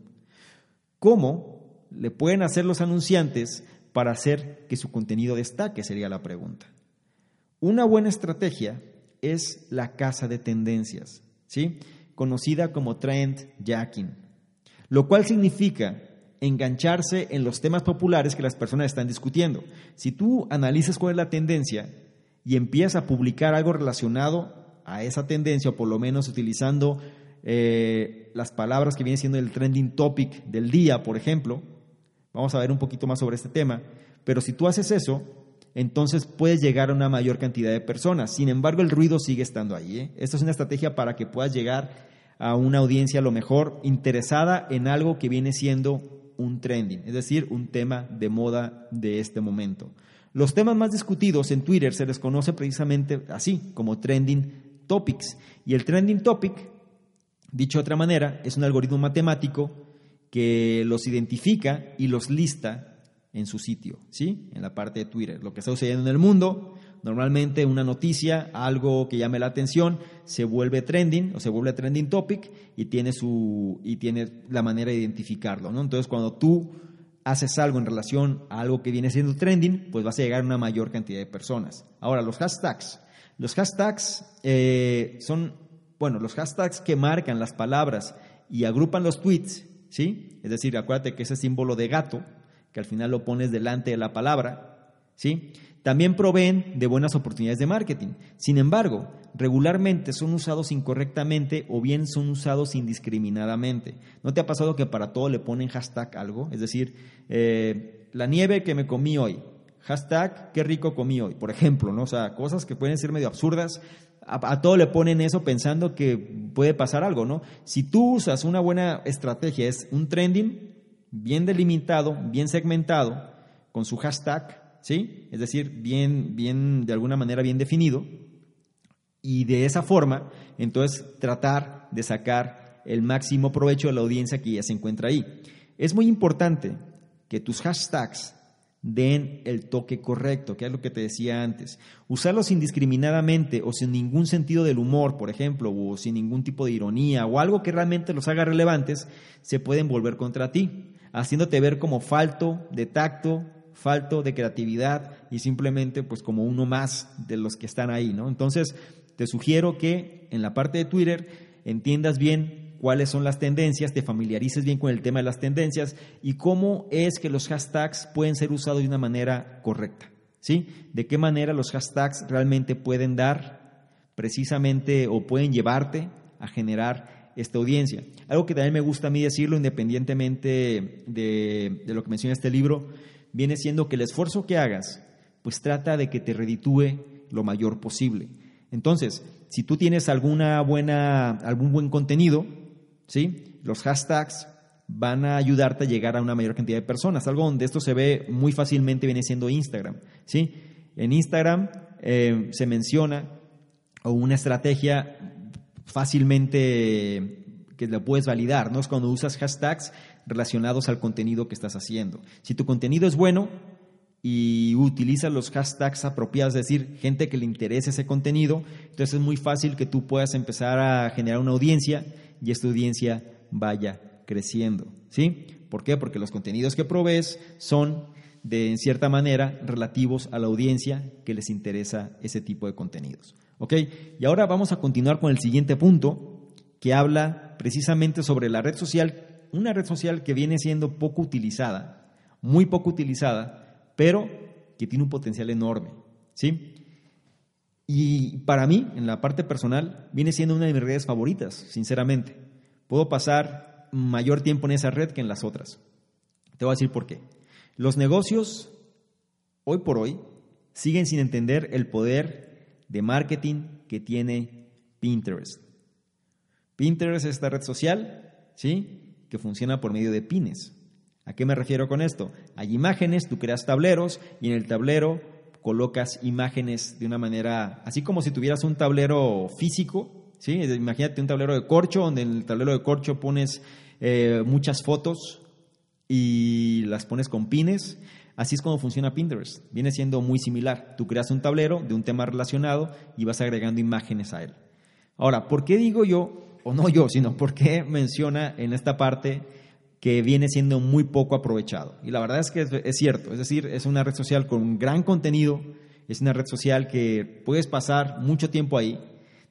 ¿Cómo le pueden hacer los anunciantes para hacer que su contenido destaque? Sería la pregunta. Una buena estrategia es la casa de tendencias, ¿sí? conocida como trend jacking, lo cual significa engancharse en los temas populares que las personas están discutiendo. Si tú analizas cuál es la tendencia y empiezas a publicar algo relacionado a esa tendencia, o por lo menos utilizando eh, las palabras que vienen siendo el trending topic del día, por ejemplo, Vamos a ver un poquito más sobre este tema. Pero si tú haces eso, entonces puedes llegar a una mayor cantidad de personas. Sin embargo, el ruido sigue estando ahí. ¿eh? Esto es una estrategia para que puedas llegar a una audiencia a lo mejor interesada en algo que viene siendo un trending, es decir, un tema de moda de este momento. Los temas más discutidos en Twitter se les conoce precisamente así, como trending topics. Y el trending topic, dicho de otra manera, es un algoritmo matemático que los identifica y los lista en su sitio, ¿sí? En la parte de Twitter. Lo que está sucediendo en el mundo, normalmente una noticia, algo que llame la atención, se vuelve trending o se vuelve trending topic y tiene, su, y tiene la manera de identificarlo, ¿no? Entonces, cuando tú haces algo en relación a algo que viene siendo trending, pues vas a llegar a una mayor cantidad de personas. Ahora, los hashtags. Los hashtags eh, son, bueno, los hashtags que marcan las palabras y agrupan los tweets ¿sí? Es decir, acuérdate que ese símbolo de gato, que al final lo pones delante de la palabra, ¿sí? También proveen de buenas oportunidades de marketing. Sin embargo, regularmente son usados incorrectamente o bien son usados indiscriminadamente. ¿No te ha pasado que para todo le ponen hashtag algo? Es decir, eh, la nieve que me comí hoy, hashtag qué rico comí hoy, por ejemplo, ¿no? O sea, cosas que pueden ser medio absurdas, a, todo le ponen eso pensando que puede pasar algo, ¿no? Si tú usas una buena estrategia, es un trending bien delimitado, bien segmentado, con su hashtag, ¿sí? Es decir, bien, bien, de alguna manera bien definido, y de esa forma, entonces tratar de sacar el máximo provecho de la audiencia que ya se encuentra ahí. Es muy importante que tus hashtags den el toque correcto, que es lo que te decía antes. Usarlos indiscriminadamente o sin ningún sentido del humor, por ejemplo, o sin ningún tipo de ironía o algo que realmente los haga relevantes, se pueden volver contra ti, haciéndote ver como falto de tacto, falto de creatividad y simplemente pues como uno más de los que están ahí, ¿no? Entonces, te sugiero que en la parte de Twitter entiendas bien cuáles son las tendencias, te familiarices bien con el tema de las tendencias y cómo es que los hashtags pueden ser usados de una manera correcta. ¿sí? De qué manera los hashtags realmente pueden dar precisamente o pueden llevarte a generar esta audiencia. Algo que también me gusta a mí decirlo, independientemente de, de lo que menciona este libro, viene siendo que el esfuerzo que hagas pues trata de que te reditúe lo mayor posible. Entonces, si tú tienes alguna buena, algún buen contenido, ¿sí? Los hashtags van a ayudarte a llegar a una mayor cantidad de personas. Algo donde esto se ve muy fácilmente viene siendo Instagram, ¿sí? En Instagram eh, se menciona o una estrategia fácilmente que la puedes validar, ¿no? Es cuando usas hashtags relacionados al contenido que estás haciendo. Si tu contenido es bueno y utilizas los hashtags apropiados, es decir, gente que le interese ese contenido, entonces es muy fácil que tú puedas empezar a generar una audiencia y esta audiencia vaya creciendo, ¿sí? ¿Por qué? Porque los contenidos que provees son de en cierta manera relativos a la audiencia que les interesa ese tipo de contenidos. ¿Ok? Y ahora vamos a continuar con el siguiente punto que habla precisamente sobre la red social una red social que viene siendo poco utilizada, muy poco utilizada, pero que tiene un potencial enorme, ¿sí? Y para mí, en la parte personal, viene siendo una de mis redes favoritas, sinceramente. Puedo pasar mayor tiempo en esa red que en las otras. Te voy a decir por qué. Los negocios, hoy por hoy, siguen sin entender el poder de marketing que tiene Pinterest. Pinterest es esta red social, ¿sí? Que funciona por medio de pines. ¿A qué me refiero con esto? Hay imágenes, tú creas tableros y en el tablero colocas imágenes de una manera, así como si tuvieras un tablero físico, ¿sí? Imagínate un tablero de corcho, donde en el tablero de corcho pones eh, muchas fotos y las pones con pines. Así es como funciona Pinterest. Viene siendo muy similar. Tú creas un tablero de un tema relacionado y vas agregando imágenes a él. Ahora, ¿por qué digo yo o no yo, sino porque menciona en esta parte que viene siendo muy poco aprovechado. Y la verdad es que es, cierto, es decir, es una red social con gran contenido, es una red social que puedes pasar mucho tiempo ahí,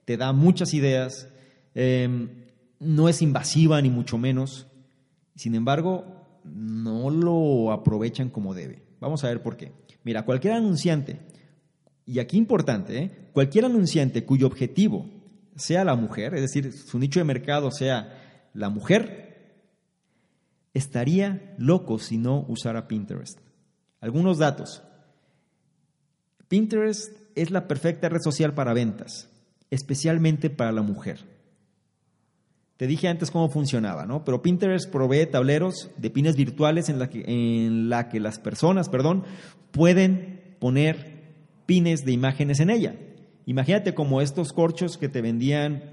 te da muchas ideas, em, no es invasiva ni mucho menos, sin embargo, no lo aprovechan como debe. Vamos a ver por qué. Mira, cualquier anunciante, y aquí importante, ¿eh? cualquier anunciante cuyo objetivo sea la mujer, es decir, su nicho de mercado sea la mujer, estaría loco si no usara Pinterest. Algunos datos. Pinterest es la perfecta red social para ventas, especialmente para la mujer. Te dije antes cómo funcionaba, ¿no? Pero Pinterest provee tableros de pines virtuales en la que, en la que las personas, perdón, pueden poner pines de imágenes en ella. Imagínate como estos corchos que te vendían,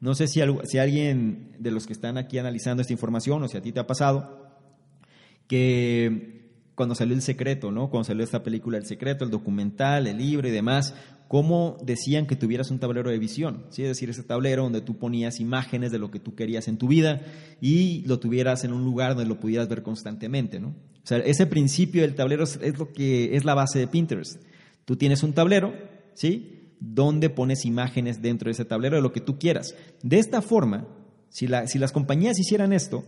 no sé si, si alguien de los que están aquí analizando esta información o si a ti te ha pasado, que cuando salió El Secreto, ¿no? Cuando salió esta película El Secreto, el documental, el libro y demás, cómo decían que tuvieras un tablero de visión, ¿sí? Es decir, ese tablero donde tú ponías imágenes de lo que tú querías en tu vida y lo tuvieras en un lugar donde lo pudieras ver constantemente, ¿no? O sea, ese principio del tablero es, lo que es la base de Pinterest. Tú tienes un tablero, ¿sí? Dónde pones imágenes dentro de ese tablero de lo que tú quieras. De esta forma, si, si las compañías hicieran esto,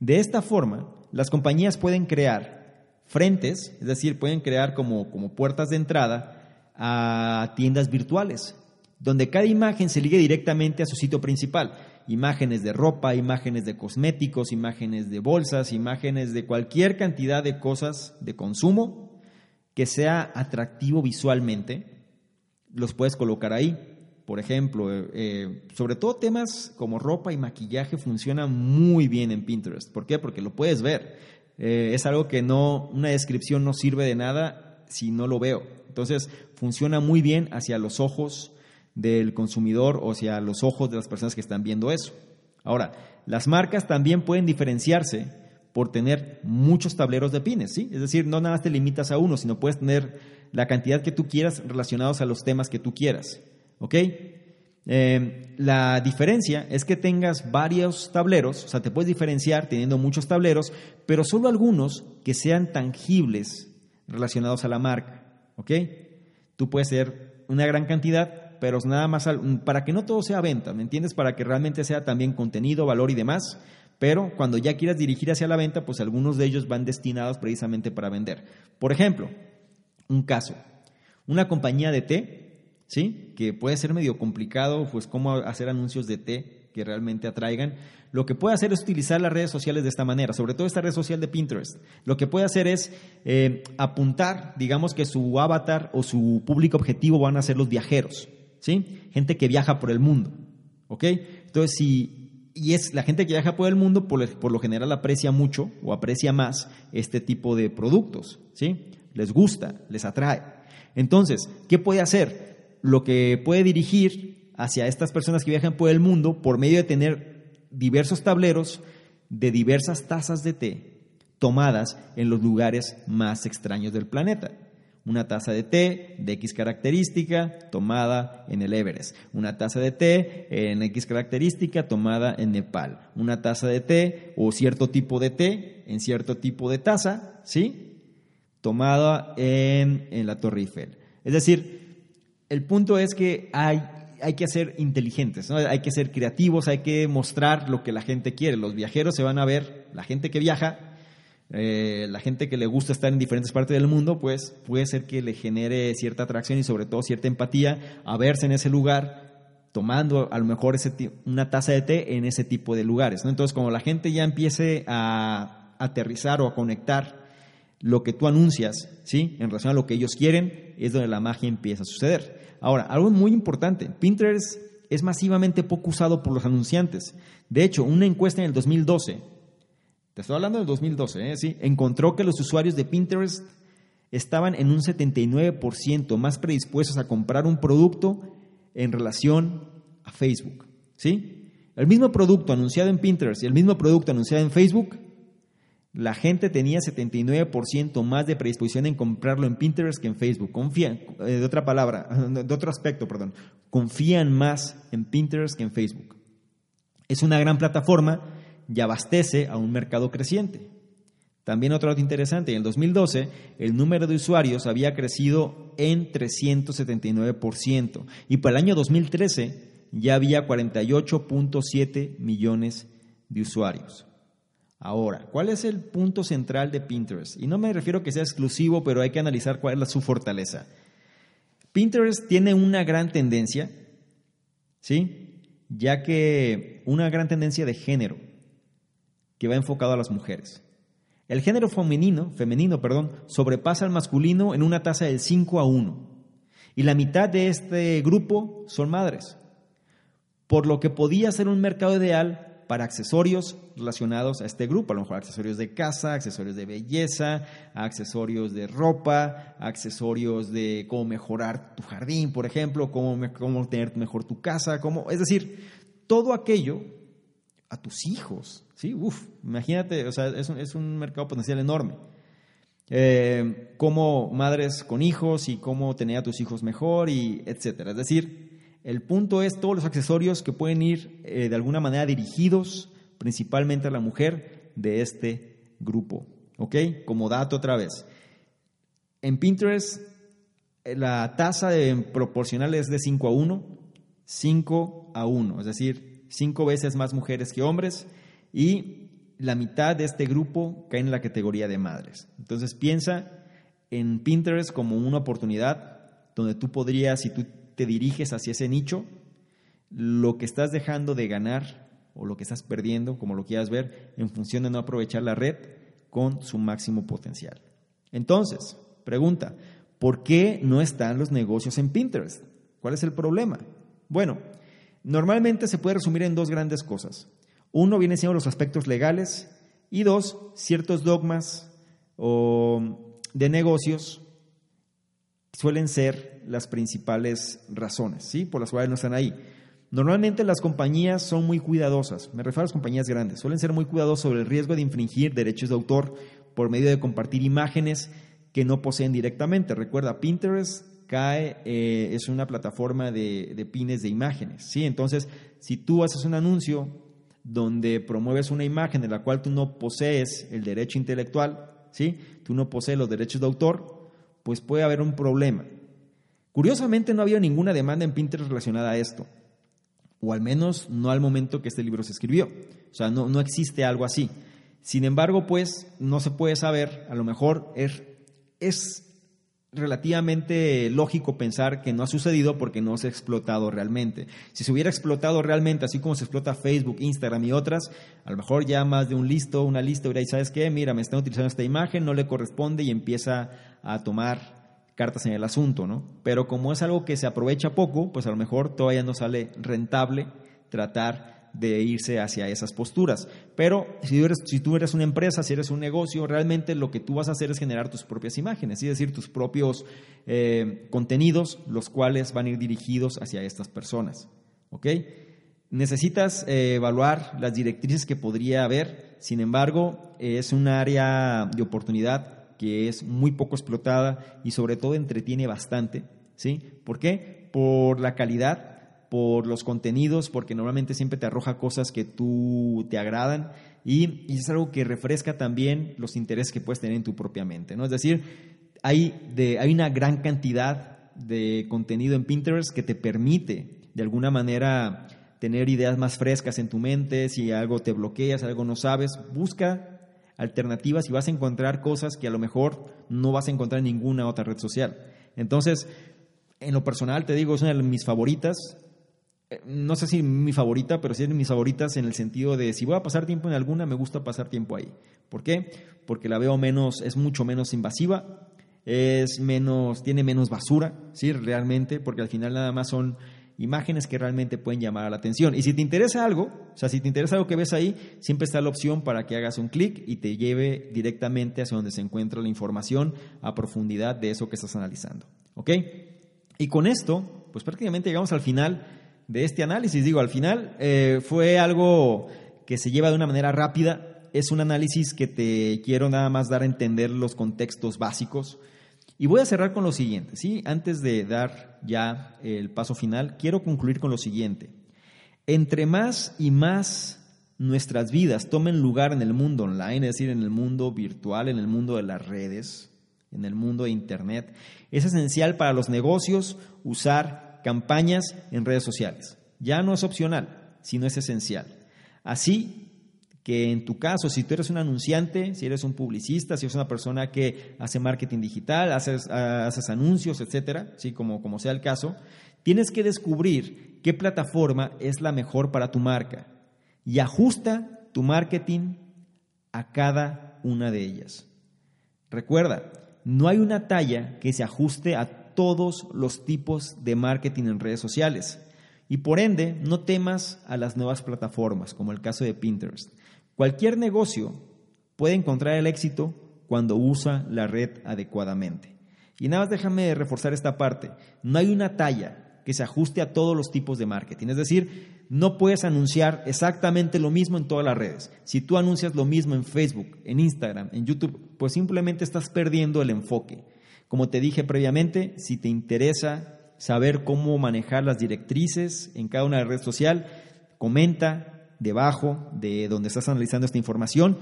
de esta forma, las compañías pueden crear frentes, es decir, pueden crear como, como puertas de entrada a tiendas virtuales, donde cada imagen se ligue directamente a su sitio principal. Imágenes de ropa, imágenes de cosméticos, imágenes de bolsas, imágenes de cualquier cantidad de cosas de consumo que sea atractivo visualmente los puedes colocar ahí. Por ejemplo, eh, eh, sobre todo temas como ropa y maquillaje funcionan muy bien en Pinterest. ¿Por qué? Porque lo puedes ver. Eh, es algo que no, una descripción no sirve de nada si no lo veo. Entonces, funciona muy bien hacia los ojos del consumidor o hacia los ojos de las personas que están viendo eso. Ahora, las marcas también pueden diferenciarse por tener muchos tableros de pines, ¿sí? Es decir, no nada más te limitas a uno, sino puedes tener la cantidad que tú quieras relacionados a los temas que tú quieras. ¿Ok? Eh, la diferencia es que tengas varios tableros, o sea, te puedes diferenciar teniendo muchos tableros, pero solo algunos que sean tangibles relacionados a la marca. ¿Ok? Tú puedes ser una gran cantidad, pero nada más para que no todo sea venta, ¿me entiendes? Para que realmente sea también contenido, valor y demás. Pero cuando ya quieras dirigir hacia la venta, pues algunos de ellos van destinados precisamente para vender. Por ejemplo, un caso. Una compañía de té, ¿sí? Que puede ser medio complicado, pues cómo hacer anuncios de té que realmente atraigan, lo que puede hacer es utilizar las redes sociales de esta manera, sobre todo esta red social de Pinterest. Lo que puede hacer es eh, apuntar, digamos que su avatar o su público objetivo van a ser los viajeros, ¿sí? Gente que viaja por el mundo, ¿ok? Entonces, si, y es la gente que viaja por el mundo, por, por lo general aprecia mucho o aprecia más este tipo de productos, ¿sí? Les gusta, les atrae. Entonces, ¿qué puede hacer? Lo que puede dirigir hacia estas personas que viajan por el mundo por medio de tener diversos tableros de diversas tazas de té tomadas en los lugares más extraños del planeta. Una taza de té de X característica tomada en el Everest. Una taza de té en X característica tomada en Nepal. Una taza de té o cierto tipo de té en cierto tipo de taza, ¿sí? Tomada en, la Torre Eiffel. Es decir, el punto es que hay hay que ser inteligentes, hay que ser creativos, hay que mostrar lo que la gente quiere. Los viajeros se van a ver, la gente que viaja, eh, la gente que le gusta estar en diferentes partes del mundo, pues puede ser que le genere cierta atracción y sobre todo cierta empatía a verse en ese lugar tomando a lo mejor ese, una taza de té en ese tipo de lugares. Entonces, como la gente ya empiece a aterrizar o a conectar lo que tú anuncias, ¿sí? En relación a lo que ellos quieren, es donde la magia empieza a suceder. Ahora, algo muy importante, Pinterest es masivamente poco usado por los anunciantes. De hecho, una encuesta en el 2012, te estoy hablando del 2012, ¿eh? ¿Sí? encontró que los usuarios de Pinterest estaban en un 79% más predispuestos a comprar un producto en relación a Facebook. ¿sí? El mismo producto anunciado en Pinterest y el mismo producto anunciado en Facebook la gente tenía 79% más de predisposición en comprarlo en Pinterest que en Facebook. Confían, eh, de otra palabra, [LAUGHS] de otro aspecto, perdón, confían más en Pinterest que en Facebook. Es una gran plataforma y abastece a un mercado creciente. También otro dato interesante, en el 2012 el número de usuarios había crecido en 379% y para el año 2013 ya había 48.7 millones de usuarios. Ahora, ¿cuál es el punto central de Pinterest? Y no me refiero a que sea exclusivo, pero hay que analizar cuál es su fortaleza. Pinterest tiene una gran tendencia, ¿sí? Ya que una gran tendencia de género que va enfocado a las mujeres. El género femenino, femenino, perdón, sobrepasa al masculino en una tasa del 5 a 1. Y la mitad de este grupo son madres. Por lo que podía ser un mercado ideal para accesorios relacionados a este grupo, a lo mejor accesorios de casa, accesorios de belleza, accesorios de ropa, accesorios de cómo mejorar tu jardín, por ejemplo, cómo, cómo tener mejor tu casa, cómo, es decir, todo aquello a tus hijos, ¿sí? Uf, imagínate, o sea, es un, es un mercado potencial enorme. Eh, cómo madres con hijos y cómo tener a tus hijos mejor y etcétera. Es decir, el punto es todos los accesorios que pueden ir eh, de alguna manera dirigidos principalmente a la mujer de este grupo. ¿Ok? Como dato otra vez. En Pinterest eh, la tasa de proporcional es de 5 a 1, 5 a 1, es decir, 5 veces más mujeres que hombres y la mitad de este grupo cae en la categoría de madres. Entonces piensa en Pinterest como una oportunidad donde tú podrías, si tú te diriges hacia ese nicho, lo que estás dejando de ganar o lo que estás perdiendo, como lo quieras ver, en función de no aprovechar la red con su máximo potencial. Entonces, pregunta, ¿por qué no están los negocios en Pinterest? ¿Cuál es el problema? Bueno, normalmente se puede resumir en dos grandes cosas. Uno viene siendo los aspectos legales y dos, ciertos dogmas o de negocios suelen ser las principales razones, ¿sí? Por las cuales no están ahí. Normalmente las compañías son muy cuidadosas, me refiero a las compañías grandes, suelen ser muy cuidadosas sobre el riesgo de infringir derechos de autor por medio de compartir imágenes que no poseen directamente. Recuerda, Pinterest cae, eh, es una plataforma de, de, pines de imágenes, ¿sí? Entonces, si tú haces un anuncio donde promueves una imagen de la cual tú no posees el derecho intelectual, ¿sí? Tú no posees los derechos de autor, pues puede haber un problema. Curiosamente no había ninguna demanda en Pinterest relacionada a esto, o al menos no al momento que este libro se escribió. O sea, no, no existe algo así. Sin embargo, pues no se puede saber, a lo mejor es, es relativamente lógico pensar que no ha sucedido porque no se ha explotado realmente. Si se hubiera explotado realmente, así como se explota Facebook, Instagram y otras, a lo mejor ya más de un listo, una lista dicho, ¿sabes qué? Mira, me están utilizando esta imagen, no le corresponde y empieza a tomar cartas en el asunto, ¿no? Pero como es algo que se aprovecha poco, pues a lo mejor todavía no sale rentable tratar de irse hacia esas posturas. Pero si, tú eres una empresa, si eres un negocio, realmente lo que tú vas a hacer es generar tus propias imágenes, es decir, tus propios eh, contenidos, los cuales van a ir dirigidos hacia estas personas. ¿Ok? Necesitas eh, evaluar las directrices que podría haber, sin embargo, es un área de oportunidad que es muy poco explotada y sobre todo entretiene bastante. ¿Sí? ¿Por qué? Por la calidad por los contenidos, porque normalmente siempre te arroja cosas que tú te agradan y, es algo que refresca también los intereses que puedes tener en tu propia mente. ¿no? Es decir, hay, de, hay una gran cantidad de contenido en Pinterest que te permite de alguna manera tener ideas más frescas en tu mente, si algo te bloquea, si algo no sabes, busca alternativas y vas a encontrar cosas que a lo mejor no vas a encontrar en ninguna otra red social. Entonces, en lo personal te digo, es una de mis favoritas, no sé si mi favorita, pero sí es de mis favoritas en el sentido de si voy a pasar tiempo en alguna, me gusta pasar tiempo ahí. ¿Por qué? Porque la veo menos, es mucho menos invasiva, es menos, tiene menos basura, sí, realmente, porque al final nada más son imágenes que realmente pueden llamar la atención. Y si te interesa algo, o sea, si te interesa algo que ves ahí, siempre está la opción para que hagas un clic y te lleve directamente hacia donde se encuentra la información a profundidad de eso que estás analizando. ¿Ok? Y con esto, pues prácticamente llegamos al final de este análisis. Digo, al final eh, fue algo que se lleva de una manera rápida. Es un análisis que te quiero nada más dar a entender los contextos básicos. Y voy a cerrar con lo siguiente, ¿sí? Antes de dar ya el paso final, quiero concluir con lo siguiente. Entre más y más nuestras vidas tomen lugar en el mundo online, es decir, en el mundo virtual, en el mundo de las redes, en el mundo de Internet, es esencial para los negocios usar campañas en redes sociales. Ya no es opcional, sino es esencial. Así que en tu caso, si tú eres un anunciante, si eres un publicista, si eres una persona que hace marketing digital, haces, haces anuncios, etcétera, ¿sí? como, como sea el caso, tienes que descubrir qué plataforma es la mejor para tu marca y ajusta tu marketing a cada una de ellas. Recuerda, no hay una talla que se ajuste a todos los tipos de marketing en redes sociales. Y por ende, no temas a las nuevas plataformas, como el caso de Pinterest. Cualquier negocio puede encontrar el éxito cuando usa la red adecuadamente. Y nada más déjame reforzar esta parte. No hay una talla que se ajuste a todos los tipos de marketing. Es decir, no puedes anunciar exactamente lo mismo en todas las redes. Si tú anuncias lo mismo en Facebook, en Instagram, en YouTube, pues simplemente estás perdiendo el enfoque. Como te dije previamente, si te interesa saber cómo manejar las directrices en cada una de redes social, comenta debajo de donde estás analizando esta información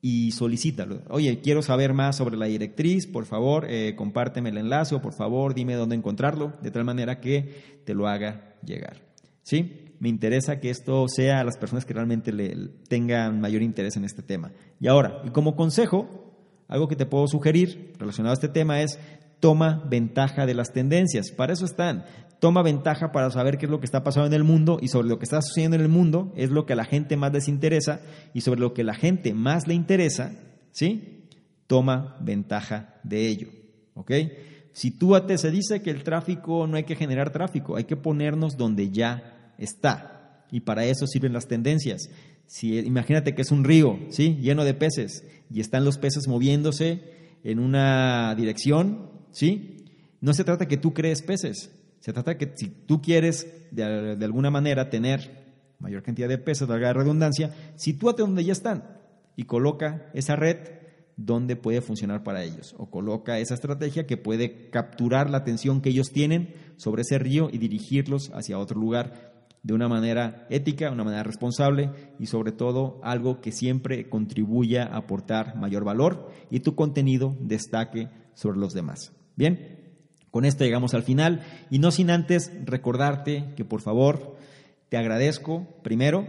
y solicítalo. Oye, quiero saber más sobre la directriz, por favor, eh, compárteme el enlace o por favor dime dónde encontrarlo, de tal manera que te lo haga llegar. ¿Sí? Me interesa que esto sea a las personas que realmente tengan mayor interés en este tema. Y ahora, y como consejo, algo que te puedo sugerir relacionado a este tema es toma ventaja de las tendencias. Para eso están. Toma ventaja para saber qué es lo que está pasando en el mundo y sobre lo que está sucediendo en el mundo es lo que a la gente más les interesa y sobre lo que a la gente más le interesa, ¿sí? Toma ventaja de ello, ¿ok? Si tú se dice que el tráfico no hay que generar tráfico, hay que ponernos donde ya está. Y para eso sirven las tendencias. Si, imagínate que es un río, ¿sí? Lleno de peces y están los peces moviéndose en una dirección, ¿sí? No se trata que tú crees peces, se trata que si tú quieres de, alguna manera tener mayor cantidad de peces, valga la redundancia, sitúate donde ya están y coloca esa red donde puede funcionar para ellos o coloca esa estrategia que puede capturar la atención que ellos tienen sobre ese río y dirigirlos hacia otro lugar de una manera ética, una manera responsable y sobre todo algo que siempre contribuya a aportar mayor valor y tu contenido destaque sobre los demás. Bien, con esto llegamos al final y no sin antes recordarte que por favor te agradezco primero,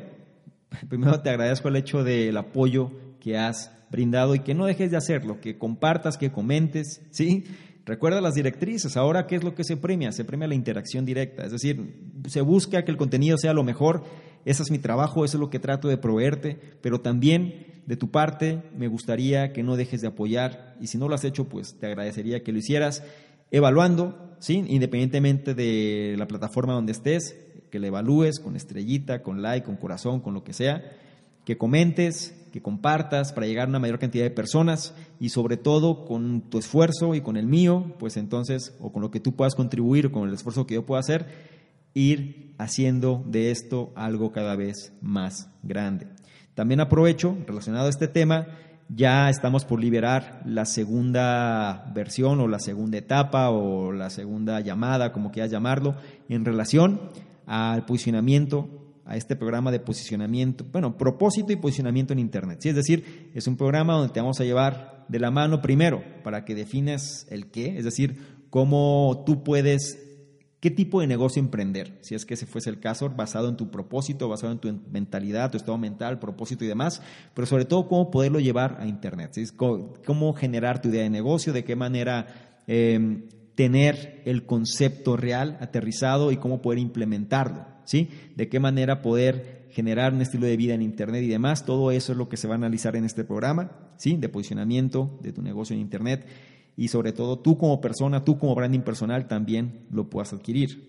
[LAUGHS] primero te agradezco el hecho del apoyo que has brindado y que no dejes de hacerlo, que compartas, que comentes, ¿sí? Recuerda las directrices. Ahora, ¿qué es lo que se premia? Se premia la interacción directa. Es decir, se busca que el contenido sea lo mejor. Ese es mi trabajo, eso es lo que trato de proveerte. Pero también, de tu parte, me gustaría que no dejes de apoyar. Y si no lo has hecho, pues te agradecería que lo hicieras evaluando, ¿sí? independientemente de la plataforma donde estés, que le evalúes con estrellita, con like, con corazón, con lo que sea, que comentes, que compartas para llegar a una mayor cantidad de personas y sobre todo con tu esfuerzo y con el mío, pues entonces, o con lo que tú puedas contribuir, con el esfuerzo que yo pueda hacer, ir haciendo de esto algo cada vez más grande. También aprovecho, relacionado a este tema, ya estamos por liberar la segunda versión o la segunda etapa o la segunda llamada, como quieras llamarlo, en relación al posicionamiento, a este programa de posicionamiento, bueno, propósito y posicionamiento en Internet. ¿sí? Es decir, es un programa donde te vamos a llevar de la mano primero para que defines el qué, es decir, cómo tú puedes qué tipo de negocio emprender, si es que ese fuese el caso, basado en tu propósito, basado en tu mentalidad, tu estado mental, propósito y demás, pero sobre todo cómo poderlo llevar a Internet, cómo, generar tu idea de negocio, de qué manera em, tener el concepto real aterrizado y cómo poder implementarlo, ¿sí? de qué manera poder generar un estilo de vida en Internet y demás, todo eso es lo que se va a analizar en este programa, ¿sí? de posicionamiento de tu negocio en Internet y sobre todo tú como persona, tú como branding personal también lo puedas adquirir.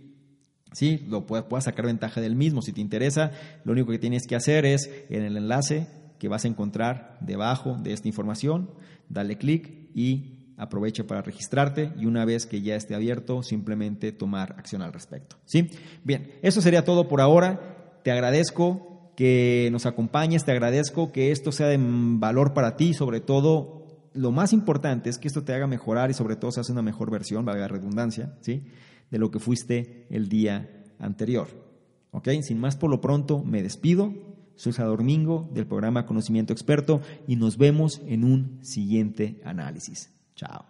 Sí, lo puedas, sacar ventaja del mismo. Si te interesa, lo único que tienes que hacer es en el enlace que vas a encontrar debajo de esta información, dale clic y aprovecha para registrarte y una vez que ya esté abierto, simplemente tomar acción al respecto. ¿Sí? Bien, eso sería todo por ahora. Te agradezco que nos acompañes, te agradezco que esto sea de valor para ti, sobre todo lo más importante es que esto te haga mejorar y sobre todo se hace una mejor versión, valga la redundancia, ¿sí? de lo que fuiste el día anterior. ¿Ok? Sin más por lo pronto, me despido. Soy Salvador Mingo del programa Conocimiento Experto y nos vemos en un siguiente análisis. Ciao.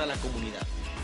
la comunidad.